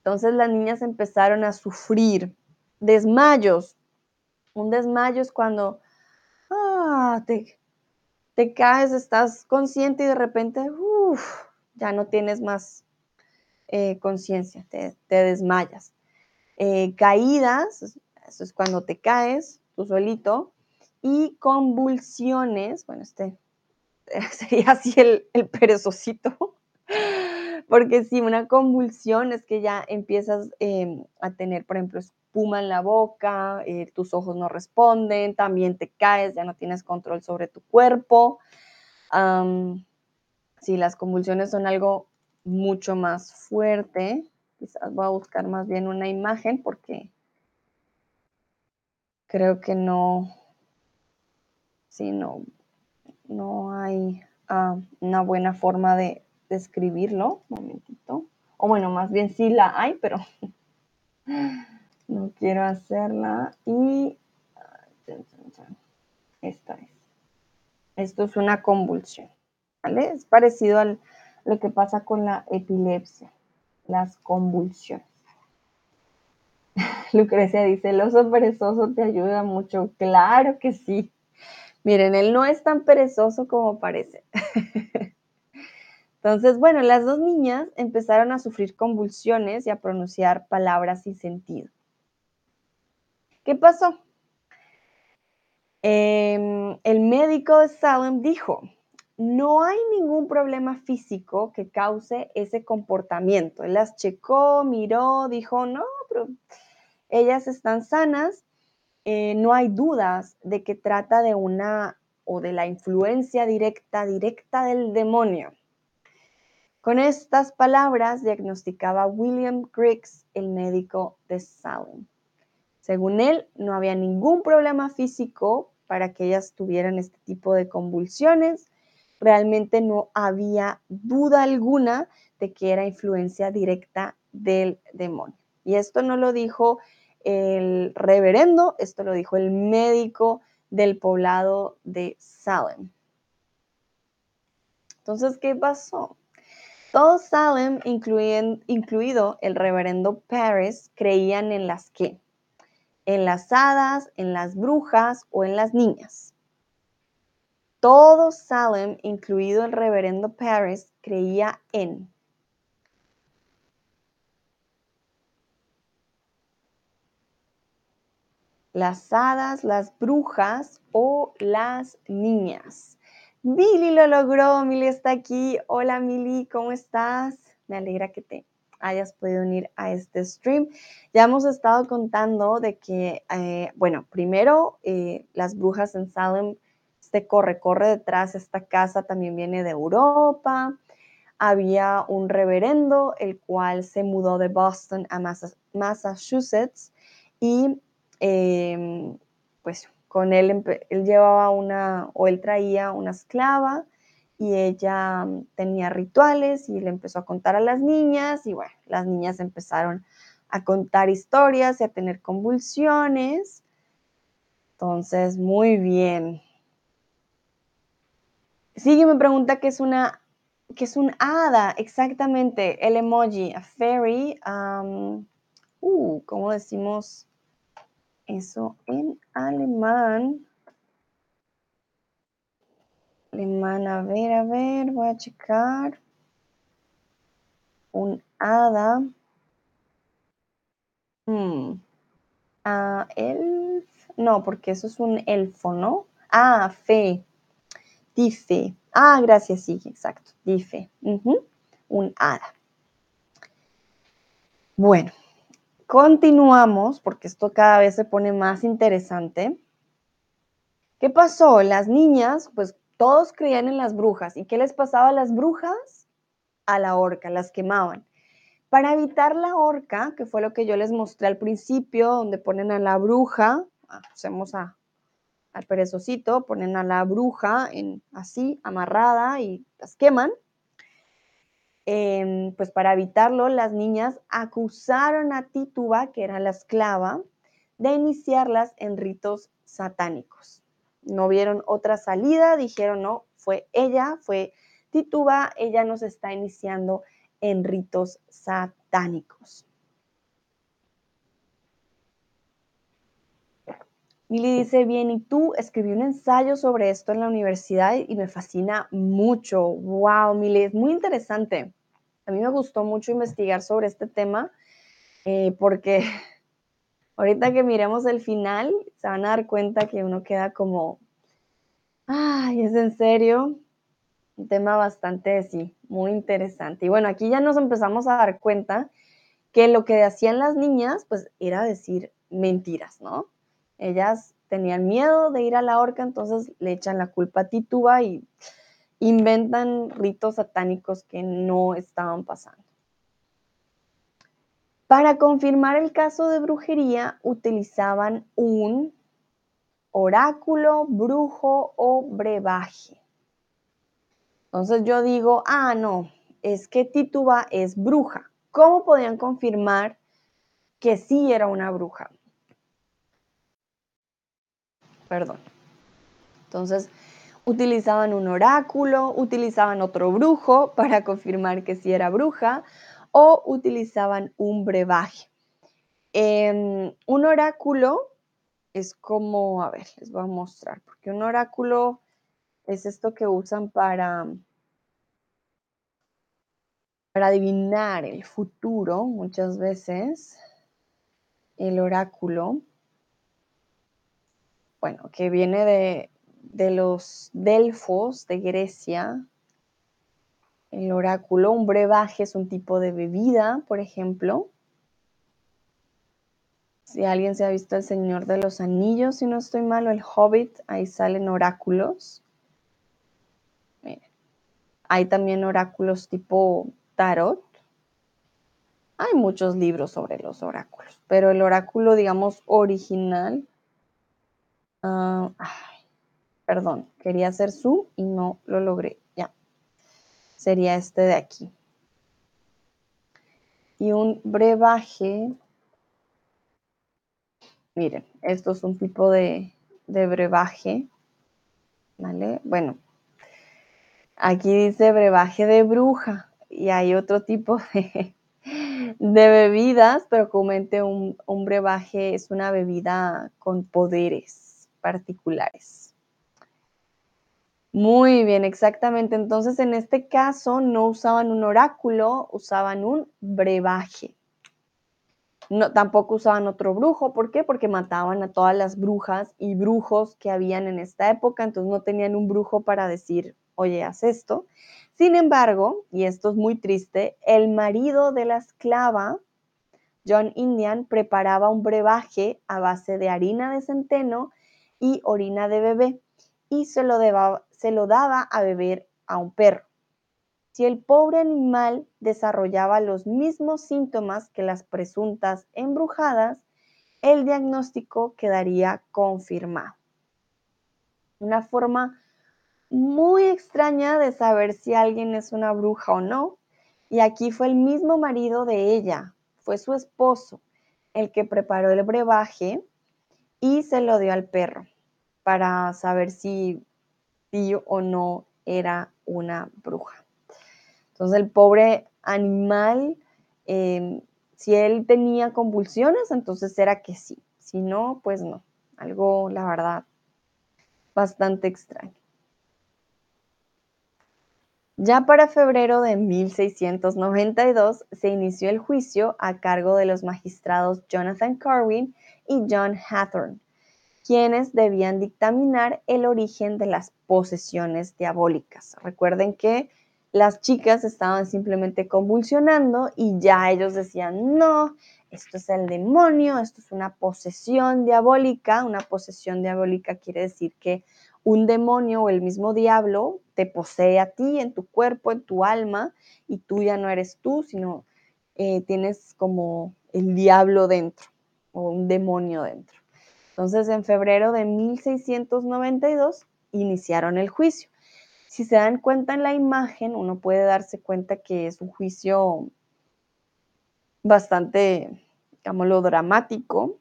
Entonces las niñas empezaron a sufrir desmayos. Un desmayo es cuando ah, te, caes, estás consciente y de repente, ya no tienes más eh, conciencia, te, desmayas. Eh, caídas, eso es cuando te caes tú solito, y convulsiones, bueno, este sería así el, el perezosito. Porque si una convulsión es que ya empiezas em, a tener, por ejemplo, espuma en la boca, eh, tus ojos no responden, también te caes, ya no tienes control sobre tu cuerpo. si las convulsiones son algo mucho más fuerte, quizás voy a buscar más bien una imagen porque creo que no, sí, no, no hay ah, una buena forma de, describirlo. Un momentito. O bueno, más bien sí la hay, pero no quiero hacerla. Y esta es. Esto es una convulsión. ¿Vale? Es parecido a lo que pasa con la epilepsia, las convulsiones. Lucrecia dice, el oso perezoso te ayuda mucho. Claro que sí. Miren, él no es tan perezoso como parece. Entonces, bueno, las dos niñas empezaron a sufrir convulsiones y a pronunciar palabras sin sentido. ¿Qué pasó? Em, el médico de Salem dijo, no hay ningún problema físico que cause ese comportamiento. Él las checó, miró, dijo, no, pero ellas están sanas, eh, no hay dudas de que trata de una o de la influencia directa, directa del demonio. Con estas palabras diagnosticaba William Griggs, el médico de Salem. Según él, no había ningún problema físico para que ellas tuvieran este tipo de convulsiones. Realmente no había duda alguna de que era influencia directa del demonio. Y esto no lo dijo el reverendo, esto lo dijo el médico del poblado de Salem. Entonces, ¿qué pasó? Todo Salem, incluido el reverendo Paris, creían en las qué? En las hadas, en las brujas o en las niñas. Todo Salem, incluido el reverendo Paris, creía en las hadas, las brujas o las niñas. Mili lo logró, Mili está aquí. Hola Mili, ¿cómo estás? Me alegra que te hayas podido unir a este stream. Ya hemos estado contando de que, eh, bueno, primero eh, las brujas en Salem, este corre, corre detrás, esta casa también viene de Europa. Había un reverendo, el cual se mudó de Boston a Massachusetts y em, pues con él, él llevaba una, o él traía una esclava y ella mm, tenía rituales y le empezó a contar a las niñas y bueno, las niñas empezaron a contar historias y a tener convulsiones. Entonces, muy bien. Sigue me pregunta qué es una, qué es un hada, exactamente, el emoji, a fairy. uh, ¿cómo decimos? Eso en alemán. Alemán, a ver, a ver, voy a checar. Un hada. Hmm. Elf. No, porque eso es un elfo, ¿no? Ah, fe. Dife. Ah, gracias, sí, exacto. Dife. Un hada. Bueno, Continuamos, porque esto cada vez se pone más interesante. ¿Qué pasó? Las niñas, pues todos creían en las brujas. ¿Y qué les pasaba a las brujas? A la horca, las quemaban. Para evitar la horca, que fue lo que yo les mostré al principio, donde ponen a la bruja, hacemos a, al perezosito, ponen a la bruja en, así, amarrada y las queman. Em, pues para evitarlo, las niñas acusaron a Tituba, que era la esclava, de iniciarlas en ritos satánicos. No vieron otra salida, dijeron, no, fue ella, fue Tituba, ella nos está iniciando en ritos satánicos. Mili dice, bien, y tú escribí un ensayo sobre esto en la universidad y me fascina mucho. Wow, Mili, es muy interesante. A mí me gustó mucho investigar sobre este tema eh, porque ahorita que miremos el final se van a dar cuenta que uno queda como, ay, ¿es en serio? Un tema bastante, sí, muy interesante. Y bueno, aquí ya nos empezamos a dar cuenta que lo que hacían las niñas, pues era decir mentiras, ¿no? Ellas tenían miedo de ir a la horca, entonces le echan la culpa a Tituba y inventan ritos satánicos que no estaban pasando. Para confirmar el caso de brujería utilizaban un oráculo, brujo o brebaje. Entonces yo digo, ah, no, es que Tituba es bruja. ¿Cómo podían confirmar que sí era una bruja? Perdón. Entonces, utilizaban un oráculo, utilizaban otro brujo para confirmar que sí era bruja o utilizaban un brebaje. Em, un oráculo es como, a ver, les voy a mostrar, porque un oráculo es esto que usan para, para adivinar el futuro muchas veces. El oráculo, bueno, que viene de, de los delfos de Grecia. El oráculo, un brebaje es un tipo de bebida, por ejemplo. Si alguien se ha visto El Señor de los Anillos, si no estoy mal, El Hobbit, ahí salen oráculos. Hay también oráculos tipo tarot. Hay muchos libros sobre los oráculos, pero el oráculo, digamos, original. Ah, perdón, quería hacer zoom y no lo logré. Ya. Sería este de aquí. Y un brebaje Miren, esto es un tipo de, brebaje, ¿vale? Bueno, aquí dice brebaje de bruja y hay otro tipo de, bebidas, pero comúnmente un, un brebaje es una bebida con poderes particulares. Muy bien, exactamente. Entonces, en este caso no usaban un oráculo, usaban un brebaje. No, tampoco usaban otro brujo. ¿Por qué? Porque mataban a todas las brujas y brujos que habían en esta época, entonces no tenían un brujo para decir, oye, haz esto. Sin embargo, y esto es muy triste, el marido de la esclava, John Indian, preparaba un brebaje a base de harina de centeno y orina de bebé y se lo, se lo daba a beber a un perro. Si el pobre animal desarrollaba los mismos síntomas que las presuntas embrujadas, el diagnóstico quedaría confirmado. Una forma muy extraña de saber si alguien es una bruja o no. Y aquí fue el mismo marido de ella, fue su esposo, el que preparó el brebaje y se lo dio al perro para saber si sí o no era una bruja. Entonces el pobre animal, em, si él tenía convulsiones, entonces era que sí. Si no, pues no. Algo, la verdad, bastante extraño. Ya para febrero de 1692 se inició el juicio a cargo de los magistrados Jonathan Carwin y John Hathorne, quienes debían dictaminar el origen de las posesiones diabólicas. Recuerden que las chicas estaban simplemente convulsionando y ya ellos decían, no, esto es el demonio, esto es una posesión diabólica. Una posesión diabólica quiere decir que un demonio o el mismo diablo te posee a ti, en tu cuerpo, en tu alma, y tú ya no eres tú, sino eh, tienes como el diablo dentro o un demonio dentro. Entonces, en febrero de 1692 iniciaron el juicio. Si se dan cuenta en la imagen, uno puede darse cuenta que es un juicio bastante, digámoslo, dramático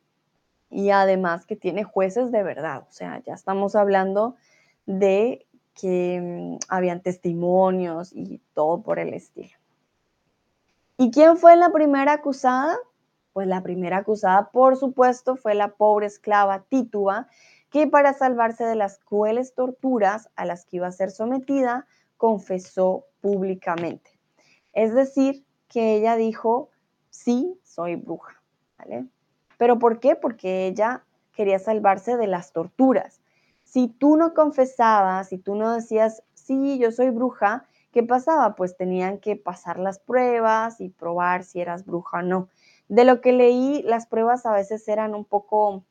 y además que tiene jueces de verdad. O sea, ya estamos hablando de que mm, habían testimonios y todo por el estilo. ¿Y quién fue la primera acusada? Pues la primera acusada, por supuesto, fue la pobre esclava Tituba, que para salvarse de las crueles torturas a las que iba a ser sometida, confesó públicamente. Es decir, que ella dijo, sí, soy bruja. ¿Pero por qué? Porque ella quería salvarse de las torturas. Si tú no confesabas, si tú no decías, sí, yo soy bruja, ¿qué pasaba? Pues tenían que pasar las pruebas y probar si eras bruja o no. De lo que leí, las pruebas a veces eran un poco,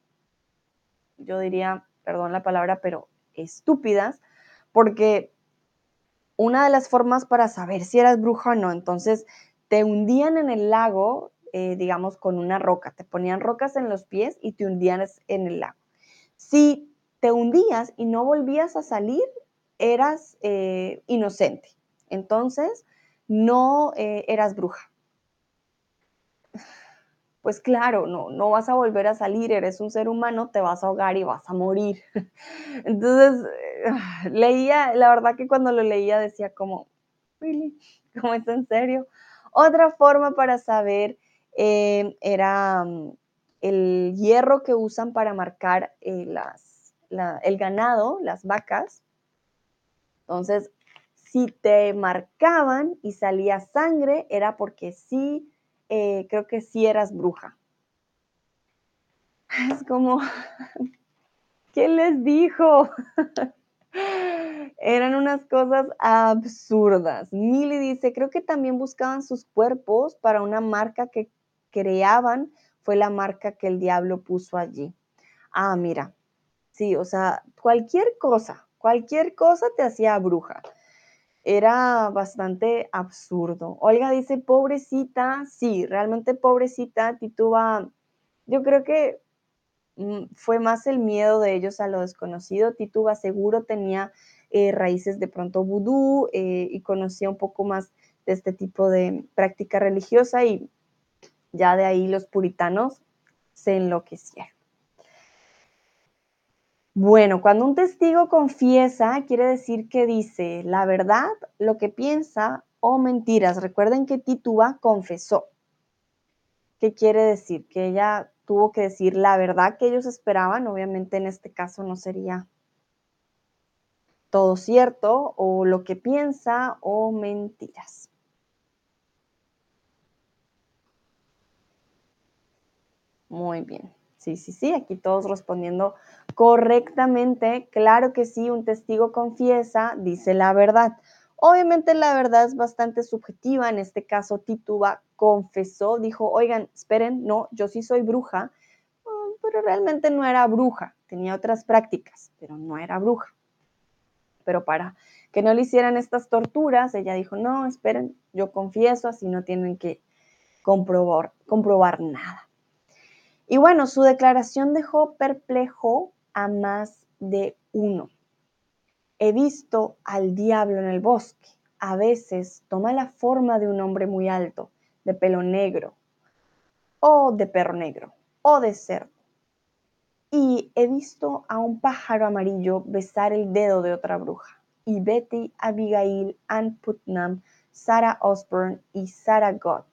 yo diría, perdón la palabra, pero estúpidas, porque una de las formas para saber si eras bruja o no, entonces te hundían en el lago, eh, digamos, con una roca, te ponían rocas en los pies y te hundían en el lago. Si te hundías y no volvías a salir, eras eh, inocente. Entonces, no eh, eras bruja. Pues claro, no, no vas a volver a salir, eres un ser humano, te vas a ahogar y vas a morir. Entonces, eh, leía, la verdad que cuando lo leía decía como, really, ¿cómo es en serio? Otra forma para saber era mm, el hierro que usan para marcar las, el ganado, las vacas. Entonces, si te marcaban y salía sangre, era porque sí, eh, creo que sí eras bruja. Es como, ¿qué les dijo? Eran unas cosas absurdas. Milly dice, creo que también buscaban sus cuerpos para una marca que creaban, fue la marca que el diablo puso allí. Ah, mira, sí, o sea, cualquier cosa, cualquier cosa te hacía bruja era bastante absurdo. Olga dice, pobrecita, sí, realmente pobrecita, Tituba, yo creo que mm, fue más el miedo de ellos a lo desconocido. Tituba seguro tenía eh, raíces de pronto vudú eh, y conocía un poco más de este tipo de práctica religiosa y ya de ahí los puritanos se enloquecieron. Bueno, cuando un testigo confiesa, quiere decir que dice la verdad, lo que piensa o mentiras. Recuerden que Tituba confesó. ¿Qué quiere decir? Que ella tuvo que decir la verdad que ellos esperaban. Obviamente en este caso no sería todo cierto o lo que piensa o mentiras. Muy bien. Sí, sí, sí, aquí todos respondiendo correctamente. Claro que sí, un testigo confiesa, dice la verdad. Obviamente la verdad es bastante subjetiva, en este caso Tituba confesó, dijo, oigan, esperen, no, yo sí soy bruja, mm, pero realmente no era bruja, tenía otras prácticas, pero no era bruja. Pero para que no le hicieran estas torturas, ella dijo, no, esperen, yo confieso, así no tienen que comprobar, comprobar nada. Y bueno, su declaración dejó perplejo a más de uno. He visto al diablo en el bosque. A veces toma la forma de un hombre muy alto, de pelo negro, o de perro negro, o de cerdo. Y he visto a un pájaro amarillo besar el dedo de otra bruja. Y Betty, Abigail, Ann Putnam, Sarah Osborne y Sarah Gott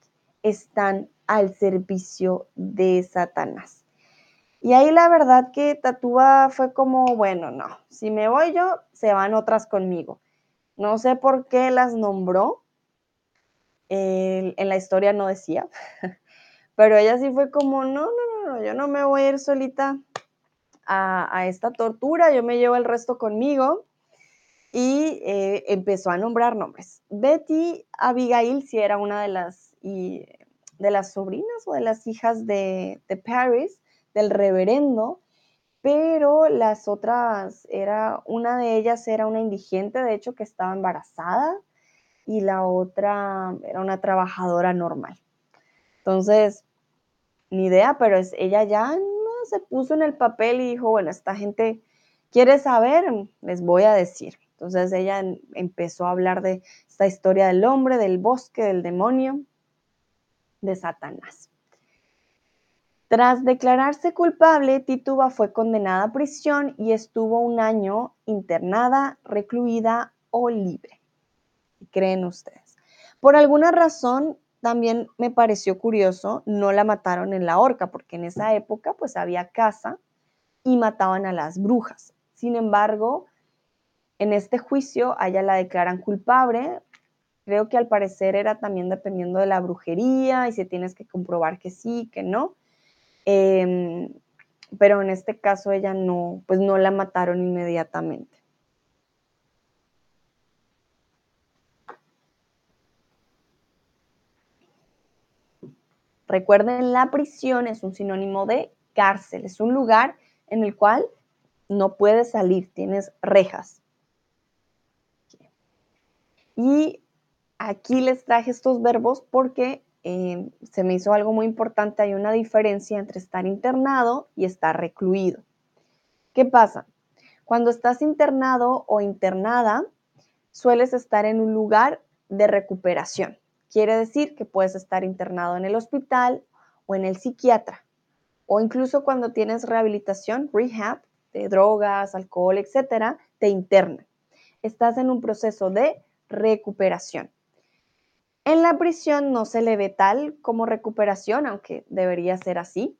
están al servicio de Satanás. Y ahí la verdad que Tatúa fue como, bueno, no, si me voy yo, se van otras conmigo. No sé por qué las nombró, en la historia no decía, pero ella sí fue como, no, no, no, yo no me voy a ir solita a, esta tortura, yo me llevo el resto conmigo. Y eh, empezó a nombrar nombres. Betty Abigail sí era una de las, y de las sobrinas o de las hijas de, Paris, del reverendo, pero las otras, era, una de ellas era una indigente, de hecho, que estaba embarazada, y la otra era una trabajadora normal. Entonces, ni idea, pero es, ella ya se puso en el papel y dijo, bueno, esta gente quiere saber, les voy a decir. Entonces ella empezó a hablar de esta historia del hombre, del bosque, del demonio, de Satanás. Tras declararse culpable, Tituba fue condenada a prisión y estuvo un año internada, recluida o libre. ¿Creen ustedes? Por alguna razón, también me pareció curioso, no la mataron en la horca, porque en esa época pues había caza y mataban a las brujas. Sin embargo, en este juicio ella la declaran culpable, Creo que al parecer era también dependiendo de la brujería y si tienes que comprobar que sí, que no. Em, pero en este caso ella no, pues no la mataron inmediatamente. Recuerden, la prisión es un sinónimo de cárcel, es un lugar en el cual no puedes salir, tienes rejas. Y aquí les traje estos verbos porque eh, se me hizo algo muy importante, hay una diferencia entre estar internado y estar recluido. ¿Qué pasa? Cuando estás internado o internada, sueles estar en un lugar de recuperación. Quiere decir que puedes estar internado en el hospital o en el psiquiatra, o incluso cuando tienes rehabilitación, rehab, de drogas, alcohol, etcétera, te internan. Estás en un proceso de recuperación. En la prisión no se le ve tal como recuperación, aunque debería ser así.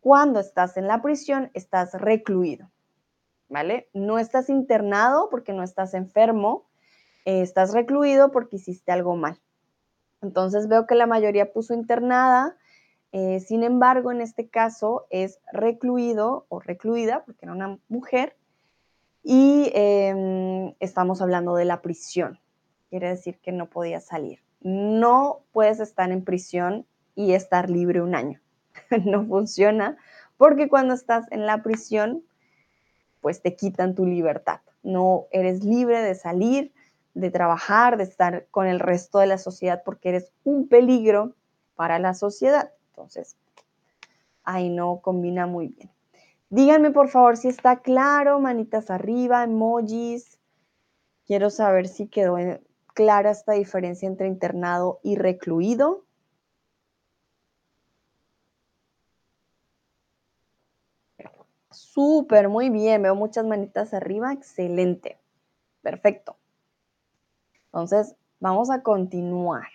Cuando estás en la prisión, estás recluido, ¿vale? No estás internado porque no estás enfermo, eh, estás recluido porque hiciste algo mal. Entonces veo que la mayoría puso internada, eh, sin embargo, en este caso es recluido o recluida, porque era una mujer, y em, estamos hablando de la prisión. Quiere decir que no podía salir. No puedes estar en prisión y estar libre un año. no funciona porque cuando estás en la prisión, pues te quitan tu libertad. No eres libre de salir, de trabajar, de estar con el resto de la sociedad porque eres un peligro para la sociedad. Entonces, ahí no combina muy bien. Díganme por favor si está claro, manitas arriba, emojis. Quiero saber si quedó clara esta diferencia entre internado y recluido. Súper, muy bien, veo muchas manitas arriba, excelente, perfecto. Entonces, vamos a continuar.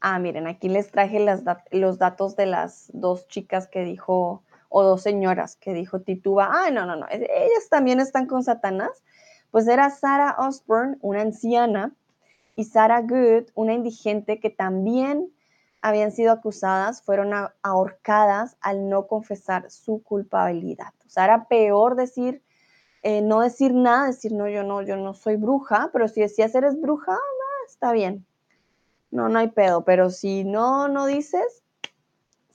Ah, miren, aquí les traje los datos de las dos chicas que dijo, o dos señoras que dijo Tituba. Ah, no, no, no, ellas también están con Satanás. Pues era Sarah Osborne, una anciana, y Sarah Good, una indigente que también habían sido acusadas, fueron ahorcadas al no confesar su culpabilidad. O sea, era peor decir, eh, no decir nada, decir, no, yo no, yo no soy bruja, pero si decías eres bruja, no, está bien no, no hay pedo, pero si no, no dices,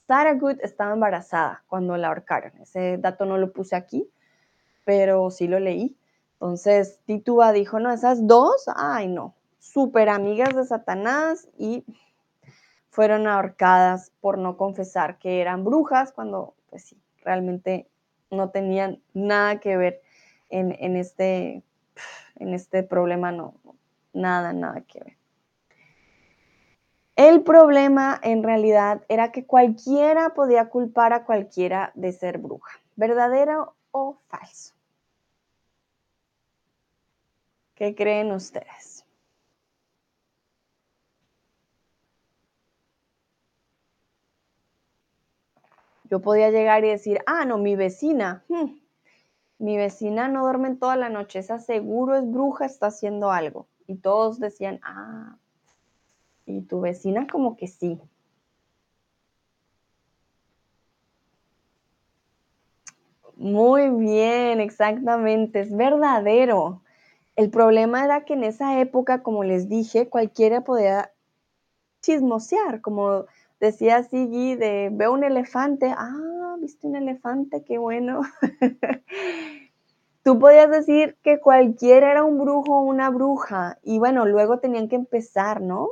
Sarah Good estaba embarazada cuando la ahorcaron. Ese dato no lo puse aquí, pero sí lo leí. Entonces, Tituba dijo, no, esas dos, ay no, súper amigas de Satanás y fueron ahorcadas por no confesar que eran brujas cuando, pues sí, realmente no tenían nada que ver en, en este, en este problema, no, nada, nada que ver. El problema en realidad era que cualquiera podía culpar a cualquiera de ser bruja, verdadero o falso. ¿Qué creen ustedes? Yo podía llegar y decir, ah, no, mi vecina, hmm, mi vecina no duerme toda la noche, esa seguro es bruja, está haciendo algo. Y todos decían, ah, y tu vecina como que sí. Muy bien, exactamente, es verdadero. El problema era que en esa época, como les dije, cualquiera podía chismosear, como decía Sigi, de veo un elefante, ah, viste un elefante, qué bueno. Tú podías decir que cualquiera era un brujo o una bruja, y bueno, luego tenían que empezar, ¿no?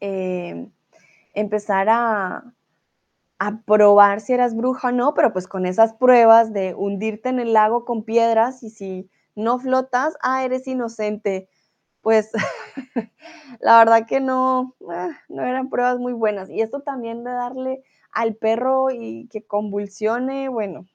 Eh, empezar a, a probar si eras bruja o no, pero pues con esas pruebas de hundirte en el lago con piedras y si no flotas, ah, eres inocente. Pues la verdad que no, ah, no eran pruebas muy buenas. Y esto también de darle al perro y que convulsione, bueno,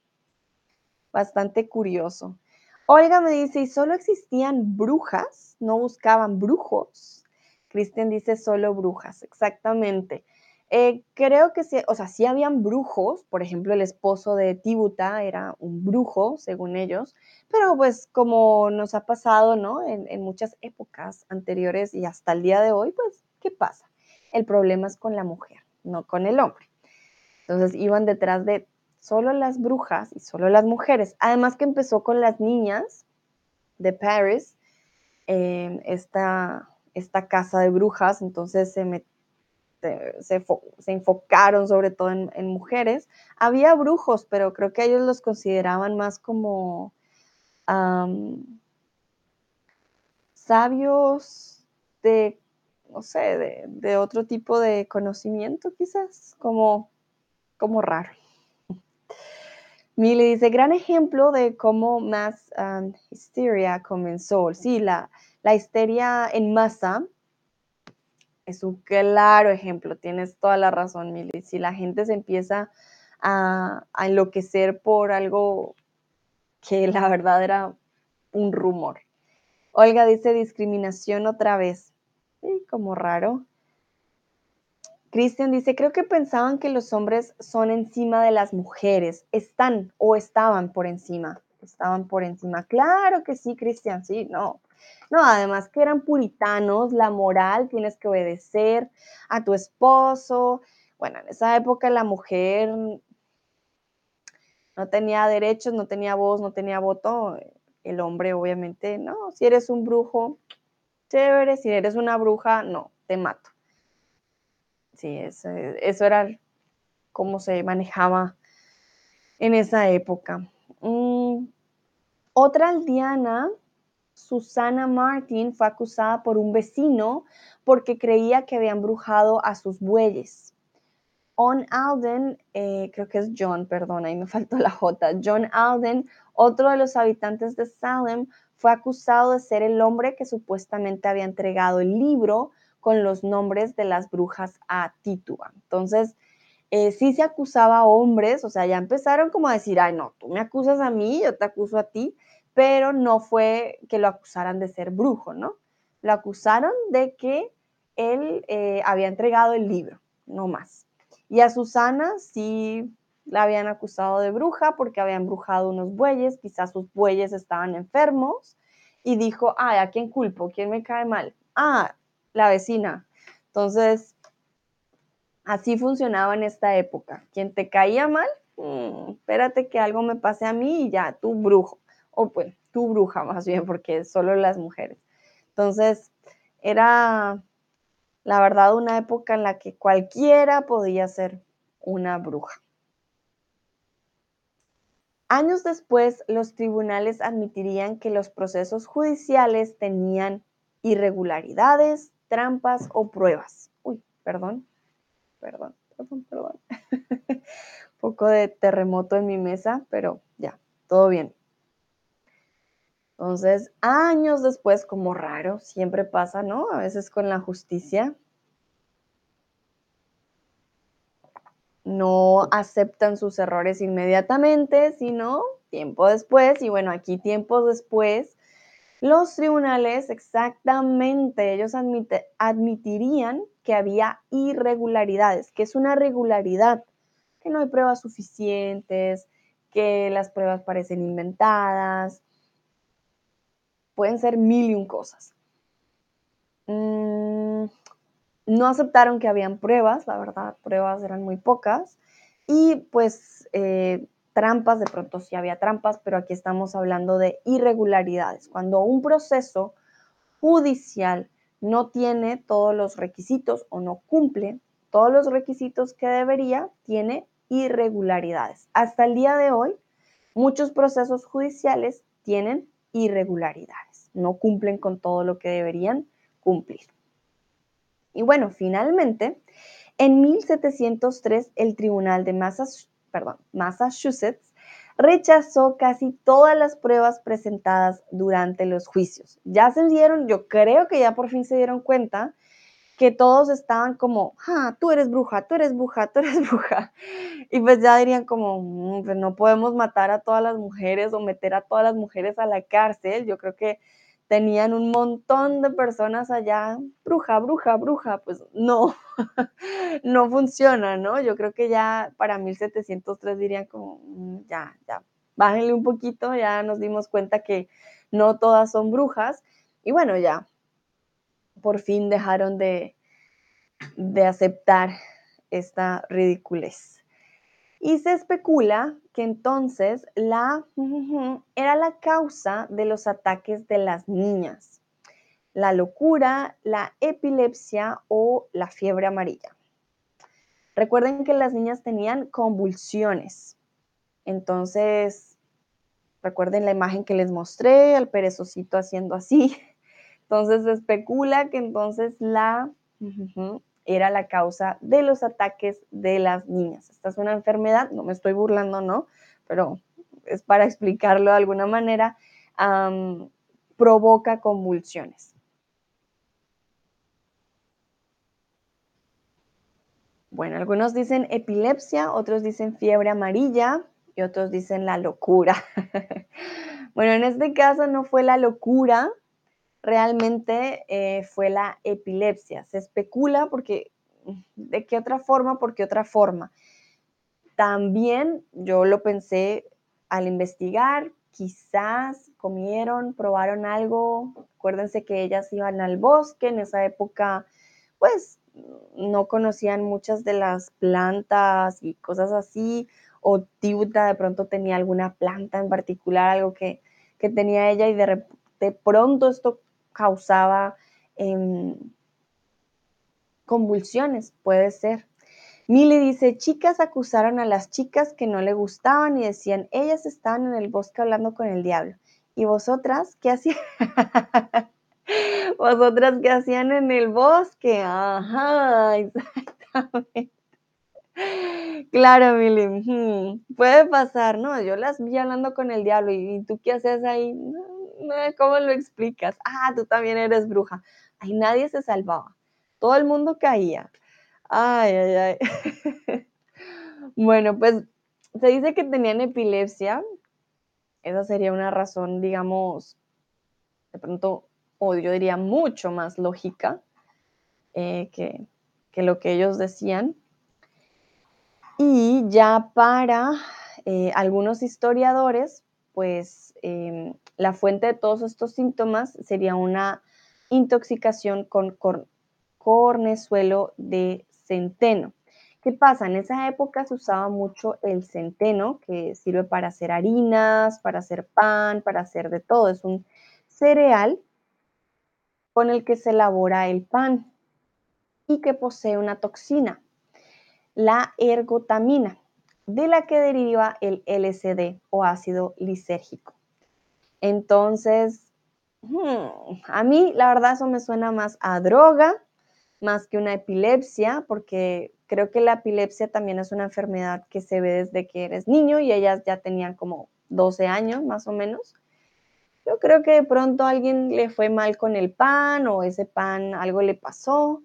bastante curioso. Olga me dice, ¿y solo existían brujas? ¿No buscaban brujos? Cristian dice solo brujas, exactamente. Eh, creo que sí, o sea, sí habían brujos, por ejemplo, el esposo de Tibuta era un brujo, según ellos, pero pues como nos ha pasado, ¿no? En, muchas épocas anteriores y hasta el día de hoy, pues, ¿qué pasa? El problema es con la mujer, no con el hombre. Entonces iban detrás de solo las brujas y solo las mujeres. Además que empezó con las niñas de Paris, eh, esta esta casa de brujas, entonces se se, enfocaron sobre todo en, mujeres. Había brujos, pero creo que ellos los consideraban más como sabios de, no sé, de, otro tipo de conocimiento quizás, como, como raro. Milly dice, gran ejemplo de cómo mass histeria comenzó. Sí, la, la histeria en masa es un claro ejemplo, tienes toda la razón, Mili. Si la gente se empieza a, enloquecer por algo que la verdad era un rumor. Olga dice discriminación otra vez. Sí, como raro. Cristian dice, creo que pensaban que los hombres son encima de las mujeres. Están o estaban por encima. Estaban por encima. Claro que sí, Cristian, sí, no. No, además que eran puritanos, la moral, tienes que obedecer a tu esposo. Bueno, en esa época la mujer no tenía derechos, no tenía voz, no tenía voto. El hombre, obviamente, no. Si eres un brujo, chévere. Si eres una bruja, no, te mato. Sí, eso, era cómo se manejaba en esa época. Mm, otra aldeana Susana Martin fue acusada por un vecino porque creía que había embrujado a sus bueyes. On Alden, eh, creo que es John, perdón, ahí me faltó la J. John Alden, otro de los habitantes de Salem, fue acusado de ser el hombre que supuestamente había entregado el libro con los nombres de las brujas a Tituba. Entonces, eh, sí se acusaba a hombres, o sea, ya empezaron como a decir, ay, no, tú me acusas a mí, yo te acuso a ti pero no fue que lo acusaran de ser brujo, ¿no? Lo acusaron de que él eh, había entregado el libro, no más. Y a Susana sí la habían acusado de bruja porque había embrujado unos bueyes, quizás sus bueyes estaban enfermos, y dijo, ay, ¿a quién culpo? ¿Quién me cae mal? Ah, la vecina. Entonces, así funcionaba en esta época. Quien te caía mal, mm, espérate que algo me pase a mí y ya, tú brujo o pues tu bruja más bien, porque solo las mujeres. Entonces, era la verdad una época en la que cualquiera podía ser una bruja. Años después, los tribunales admitirían que los procesos judiciales tenían irregularidades, trampas o pruebas. Uy, perdón, perdón, perdón, perdón. Un poco de terremoto en mi mesa, pero ya, todo bien. Entonces, años después, como raro, siempre pasa, ¿no? A veces con la justicia, no aceptan sus errores inmediatamente, sino tiempo después. Y bueno, aquí tiempo después, los tribunales exactamente, ellos admitirían que había irregularidades. que es una regularidad? Que no hay pruebas suficientes, que las pruebas parecen inventadas, pueden ser mil y un cosas. Mm, no aceptaron que habían pruebas, la verdad, pruebas eran muy pocas. Y pues eh, trampas, de pronto sí había trampas, pero aquí estamos hablando de irregularidades. Cuando un proceso judicial no tiene todos los requisitos o no cumple todos los requisitos que debería, tiene irregularidades. Hasta el día de hoy, muchos procesos judiciales tienen irregularidades no cumplen con todo lo que deberían cumplir. Y bueno, finalmente, en 1703 el Tribunal de Massachusetts rechazó casi todas las pruebas presentadas durante los juicios. Ya se dieron, yo creo que ya por fin se dieron cuenta que todos estaban como, ah, tú eres bruja, tú eres bruja, tú eres bruja. Y pues ya dirían como, mm, pues no podemos matar a todas las mujeres o meter a todas las mujeres a la cárcel. Yo creo que tenían un montón de personas allá, bruja, bruja, bruja, pues no, no funciona, ¿no? Yo creo que ya para 1703 dirían como, mm, ya, ya, bájenle un poquito, ya nos dimos cuenta que no todas son brujas, y bueno, ya, por fin dejaron de, de aceptar esta ridiculez. Y se especula que entonces la era la causa de los ataques de las niñas, la locura, la epilepsia o la fiebre amarilla. Recuerden que las niñas tenían convulsiones. Entonces, recuerden la imagen que les mostré, al perezosito haciendo así. Entonces se especula que entonces la era la causa de los ataques de las niñas. Esta es una enfermedad, no me estoy burlando, ¿no? Pero es para explicarlo de alguna manera, provoca convulsiones. Bueno, algunos dicen epilepsia, otros dicen fiebre amarilla y otros dicen la locura. bueno, en este caso no fue la locura, realmente eh, fue la epilepsia. Se especula porque, ¿de qué otra forma? ¿Por qué otra forma? También yo lo pensé al investigar, quizás comieron, probaron algo. Acuérdense que ellas iban al bosque, en esa época, pues no conocían muchas de las plantas y cosas así, o Tiuta de pronto tenía alguna planta en particular, algo que, tenía ella y de, de, pronto esto causaba em, convulsiones, puede ser. Mili dice, chicas acusaron a las chicas que no le gustaban y decían, ellas estaban en el bosque hablando con el diablo. ¿Y vosotras qué hacían? ¿Vosotras qué hacían en el bosque? Ajá, exactamente. Claro, Mili, puede pasar, ¿no? Yo las vi hablando con el diablo y, tú qué haces ahí, ¿cómo lo explicas? Ah, tú también eres bruja. Ahí nadie se salvaba, todo el mundo caía. Ay, ay, ay. bueno, pues se dice que tenían epilepsia. Esa sería una razón, digamos, de pronto, o yo diría mucho más lógica eh, que, lo que ellos decían. Y ya para eh, algunos historiadores, pues em, la fuente de todos estos síntomas sería una intoxicación con cornezuelo de centeno. ¿Qué pasa? En esa época se usaba mucho el centeno, que sirve para hacer harinas, para hacer pan, para hacer de todo. Es un cereal con el que se elabora el pan y que posee una toxina, la ergotamina, de la que deriva el LSD o ácido lisérgico. Entonces, hmm, a mí la verdad eso me suena más a droga más que una epilepsia, porque creo que la epilepsia también es una enfermedad que se ve desde que eres niño y ellas ya tenían como 12 años más o menos. Yo creo que de pronto alguien le fue mal con el pan o ese pan algo le pasó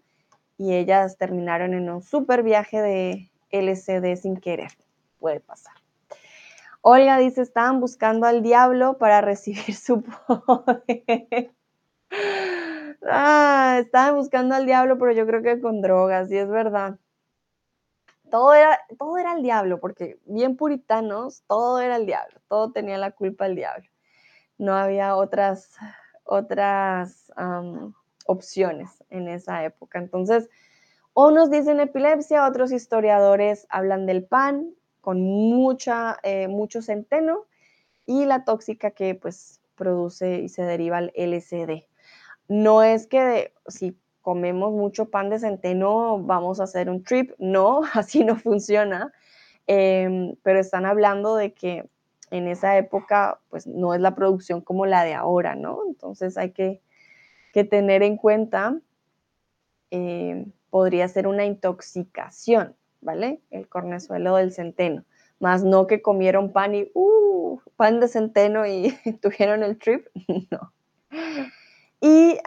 y ellas terminaron en un super viaje de LCD sin querer. Puede pasar. Olga dice, estaban buscando al diablo para recibir su poder. Ah, estaba buscando al diablo, pero yo creo que con drogas, y es verdad. Todo era, todo era el diablo, porque bien puritanos, todo era el diablo, todo tenía la culpa el diablo. No había otras, otras opciones en esa época. Entonces, unos dicen epilepsia, otros historiadores hablan del pan con mucha, eh, mucho centeno y la tóxica que pues produce y se deriva el LSD no es que si comemos mucho pan de centeno vamos a hacer un trip, no, así no funciona, em, pero están hablando de que en esa época pues no es la producción como la de ahora, ¿no? Entonces hay que, tener en cuenta, em, podría ser una intoxicación, ¿vale? El cornezuelo del centeno, más no que comieron pan y, uh, pan de centeno y tuvieron el trip, no. Y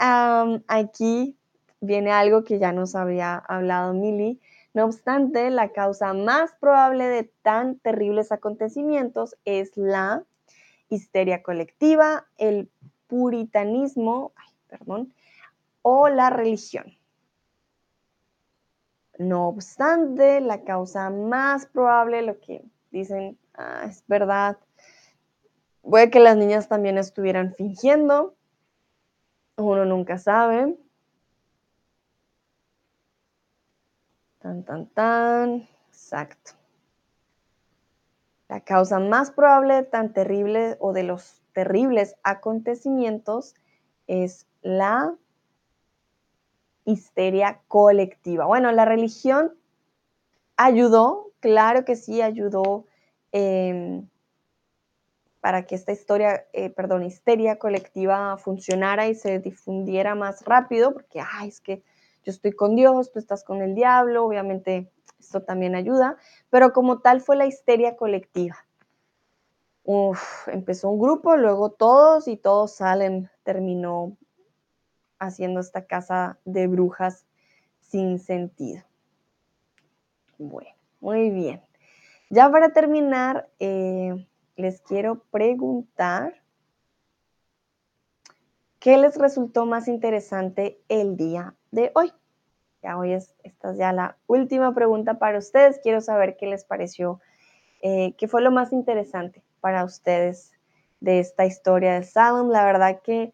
aquí viene algo que ya nos había hablado Mili. No obstante, la causa más probable de tan terribles acontecimientos es la histeria colectiva, el puritanismo, perdón, o la religión. No obstante, la causa más probable, lo que dicen, ah, es verdad, puede que las niñas también estuvieran fingiendo, uno nunca sabe. Tan, tan, tan. Exacto. La causa más probable tan terrible o de los terribles acontecimientos es la histeria colectiva. Bueno, la religión ayudó, claro que sí, ayudó em, para que esta historia, eh, perdón, histeria colectiva funcionara y se difundiera más rápido, porque, ay, es que yo estoy con Dios, tú estás con el diablo, obviamente esto también ayuda, pero como tal fue la histeria colectiva. Empezó un grupo, luego todos y todos salen, terminó haciendo esta casa de brujas sin sentido. Bueno, muy bien. Ya para terminar, eh, les quiero preguntar qué les resultó más interesante el día de hoy. Ya hoy es, esta es ya la última pregunta para ustedes. Quiero saber qué les pareció, eh, qué fue lo más interesante para ustedes de esta historia de Salem. La verdad que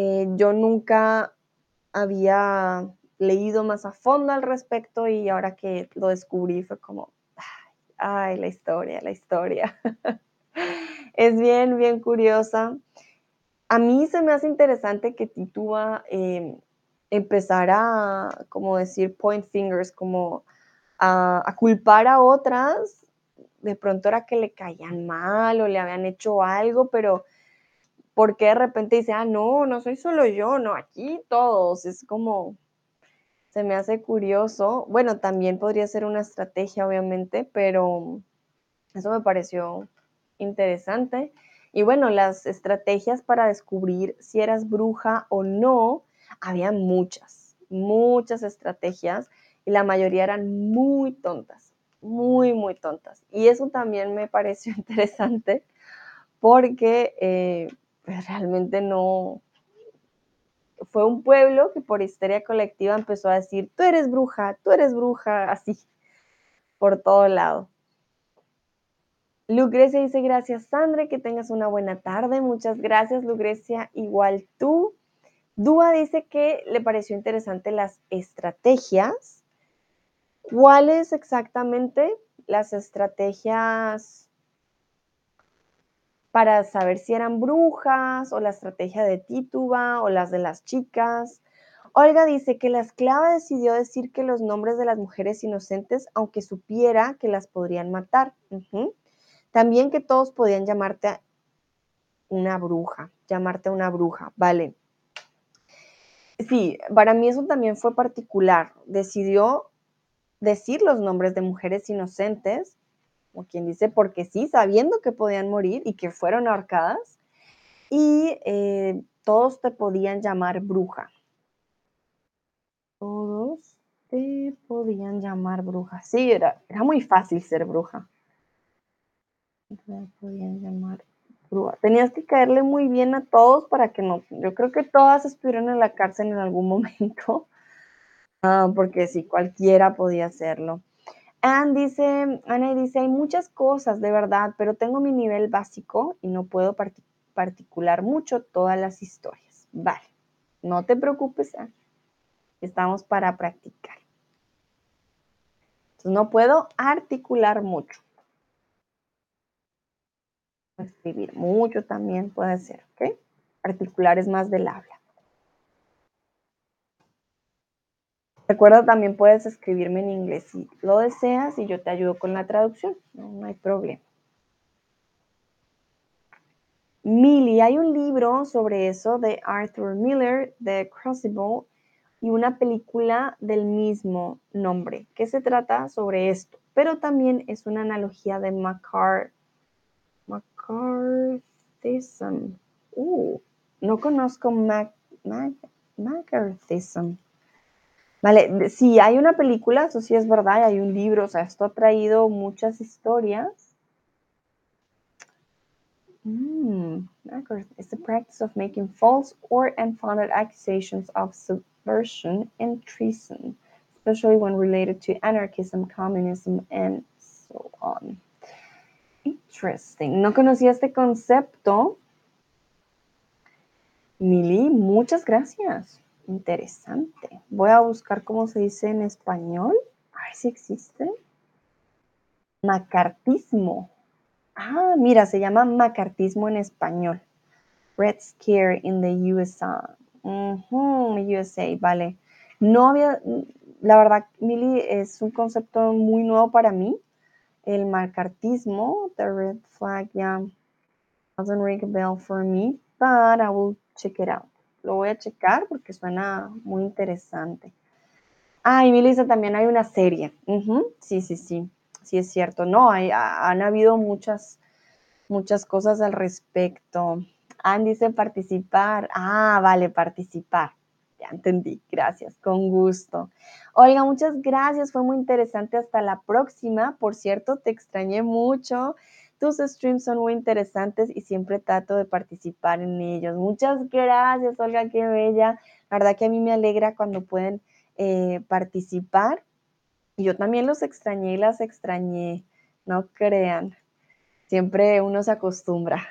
eh, yo nunca había leído más a fondo al respecto y ahora que lo descubrí fue como, ay, la historia, la historia. es bien, bien curiosa. A mí se me hace interesante que Titúa eh, empezara, como decir, point fingers, como a, culpar a otras. De pronto era que le caían mal o le habían hecho algo, pero ¿por qué de repente dice, ah, no, no soy solo yo, no, aquí todos? Es como, se me hace curioso. Bueno, también podría ser una estrategia, obviamente, pero eso me pareció interesante. Y bueno, las estrategias para descubrir si eras bruja o no, había muchas, muchas estrategias y la mayoría eran muy tontas, muy, muy tontas. Y eso también me pareció interesante porque eh, pues, realmente no, fue un pueblo que por histeria colectiva empezó a decir, tú eres bruja, tú eres bruja, así, por todo lado. Lucrecia dice, gracias Sandra, que tengas una buena tarde. Muchas gracias Lucrecia, igual tú. Dúa dice que le pareció interesante las estrategias. ¿Cuáles exactamente las estrategias para saber si eran brujas o la estrategia de Tituba o las de las chicas? Olga dice que la esclava decidió decir que los nombres de las mujeres inocentes, aunque supiera que las podrían matar. También que todos podían llamarte una bruja, llamarte una bruja, ¿vale? Sí, para mí eso también fue particular. Decidió decir los nombres de mujeres inocentes, como quien dice, porque sí, sabiendo que podían morir y que fueron ahorcadas, y eh, todos te podían llamar bruja. Todos te podían llamar bruja. Sí, era, era muy fácil ser bruja podían llamar Tenías que caerle muy bien a todos para que no. Yo creo que todas estuvieron en la cárcel en algún momento. Ah, porque sí, cualquiera podía hacerlo. Anne dice, Ana dice, hay muchas cosas de verdad, pero tengo mi nivel básico y no puedo particular mucho todas las historias. Vale, no te preocupes, Anne. Estamos para practicar. Entonces no puedo articular mucho escribir mucho también puede ser, ¿ok? Articular es más del habla. Recuerda, también puedes escribirme en inglés si lo deseas y yo te ayudo con la traducción, no, hay problema. Millie, hay un libro sobre eso de Arthur Miller, de Crucible, y una película del mismo nombre, que se trata sobre esto, pero también es una analogía de McCart McCarthyism. Uh, no conozco Mac. Vale, sí, hay una película, eso sí es verdad, hay un libro, o sea, esto ha traído muchas historias. Mm, it's the practice of making false or unfounded accusations of subversion and treason, especially when related to anarchism, communism, and so on. Interesting. No conocía este concepto. Mili, muchas gracias. Interesante. Voy a buscar cómo se dice en español. A ver si existe. Macartismo. Ah, mira, se llama macartismo en español. Red Scare in the USA. USA, vale. No había, la verdad, Mili, es un concepto muy nuevo para mí. El marcartismo, the red flag, yeah, doesn't ring a bell for me, but I will check it out. Lo voy a checar porque suena muy interesante. Ah, y Melissa, también hay una serie. Sí, sí, sí. Sí, es cierto. No, hay, han habido muchas, muchas cosas al respecto. Andy dice participar. Ah, vale, participar. Ya entendí. Gracias. Con gusto. Oiga, muchas gracias. Fue muy interesante. Hasta la próxima. Por cierto, te extrañé mucho. Tus streams son muy interesantes y siempre trato de participar en ellos. Muchas gracias, Olga, qué bella. La verdad que a mí me alegra cuando pueden eh, participar. Yo también los extrañé y las extrañé, no crean. Siempre uno se acostumbra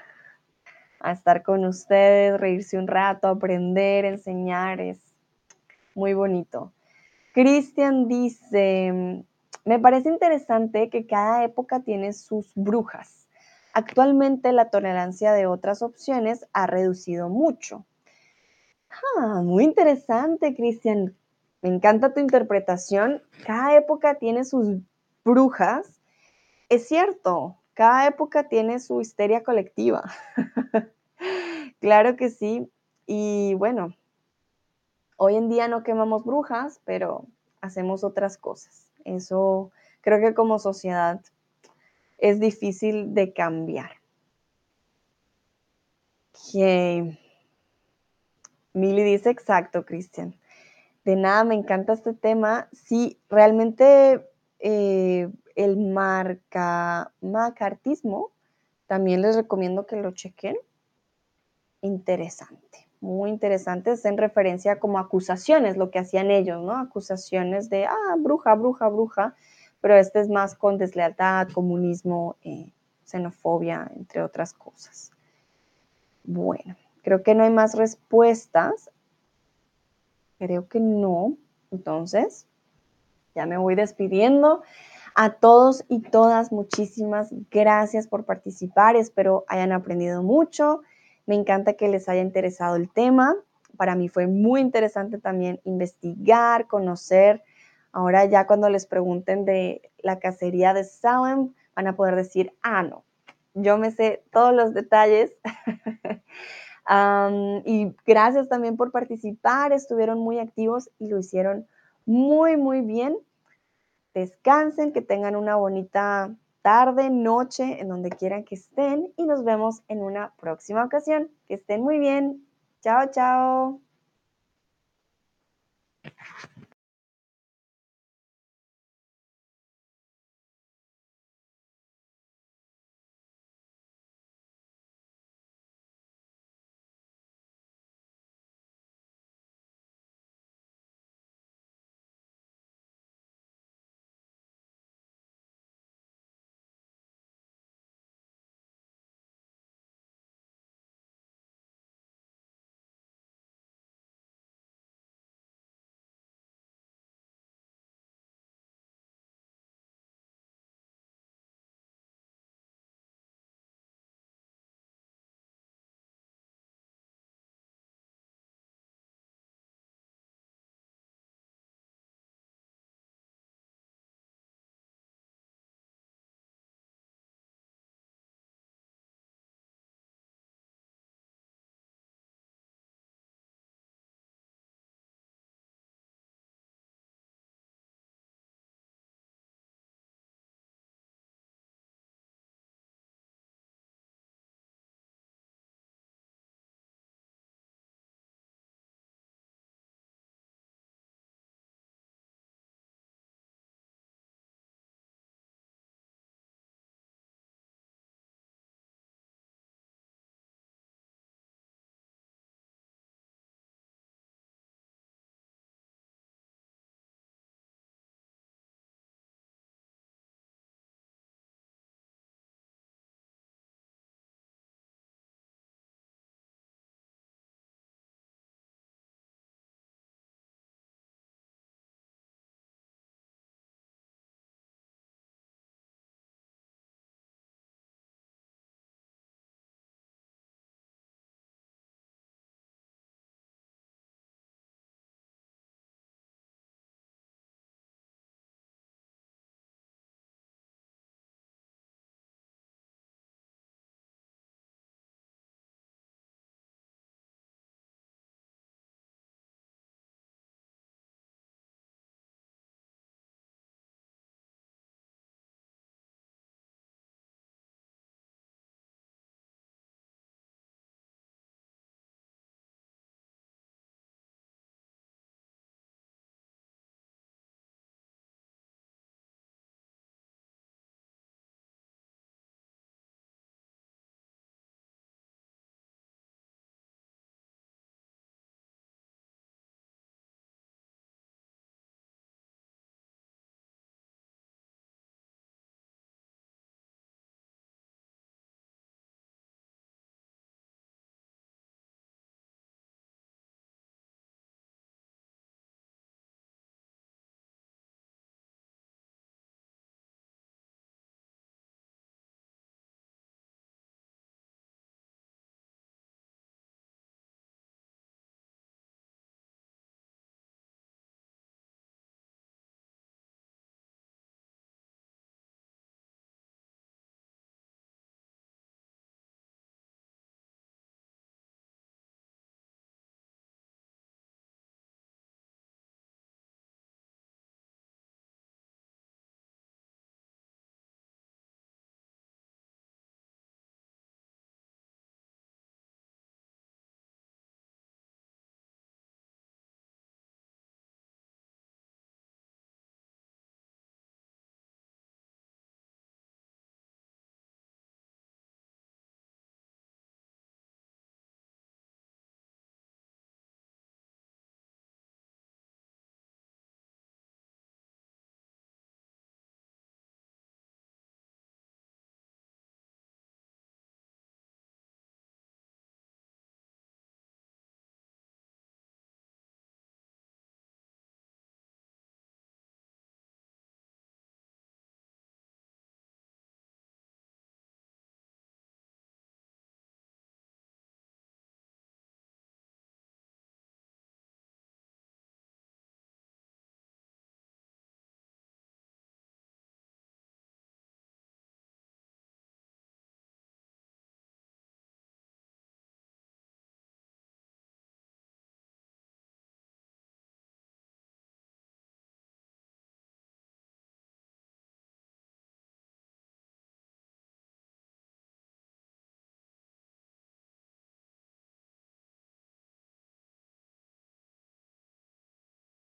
a estar con ustedes, reírse un rato, aprender, enseñar, es muy bonito. Cristian dice, me parece interesante que cada época tiene sus brujas. Actualmente la tolerancia de otras opciones ha reducido mucho. Ah, muy interesante, Cristian. Me encanta tu interpretación. Cada época tiene sus brujas. Es cierto, cada época tiene su histeria colectiva. claro que sí. Y bueno, hoy en día no quemamos brujas, pero hacemos otras cosas. Eso creo que como sociedad es difícil de cambiar. Okay. Mili dice exacto, Cristian. De nada, me encanta este tema. Sí, realmente eh, el marca, macartismo, también les recomiendo que lo chequen. Interesante, muy interesante. Es en referencia como acusaciones, lo que hacían ellos, ¿no? Acusaciones de, ah, bruja, bruja, bruja. Pero este es más con deslealtad, comunismo, eh, xenofobia, entre otras cosas. Bueno, creo que no hay más respuestas. Creo que no. Entonces, ya me voy despidiendo. A todos y todas, muchísimas gracias por participar. Espero hayan aprendido mucho. Me encanta que les haya interesado el tema. Para mí fue muy interesante también investigar, conocer. Ahora ya cuando les pregunten de la cacería de Salem, van a poder decir, ah, no, yo me sé todos los detalles. y gracias también por participar, estuvieron muy activos y lo hicieron muy, muy bien. Descansen, que tengan una bonita tarde, noche, en donde quieran que estén y nos vemos en una próxima ocasión. Que estén muy bien. Chao, chao.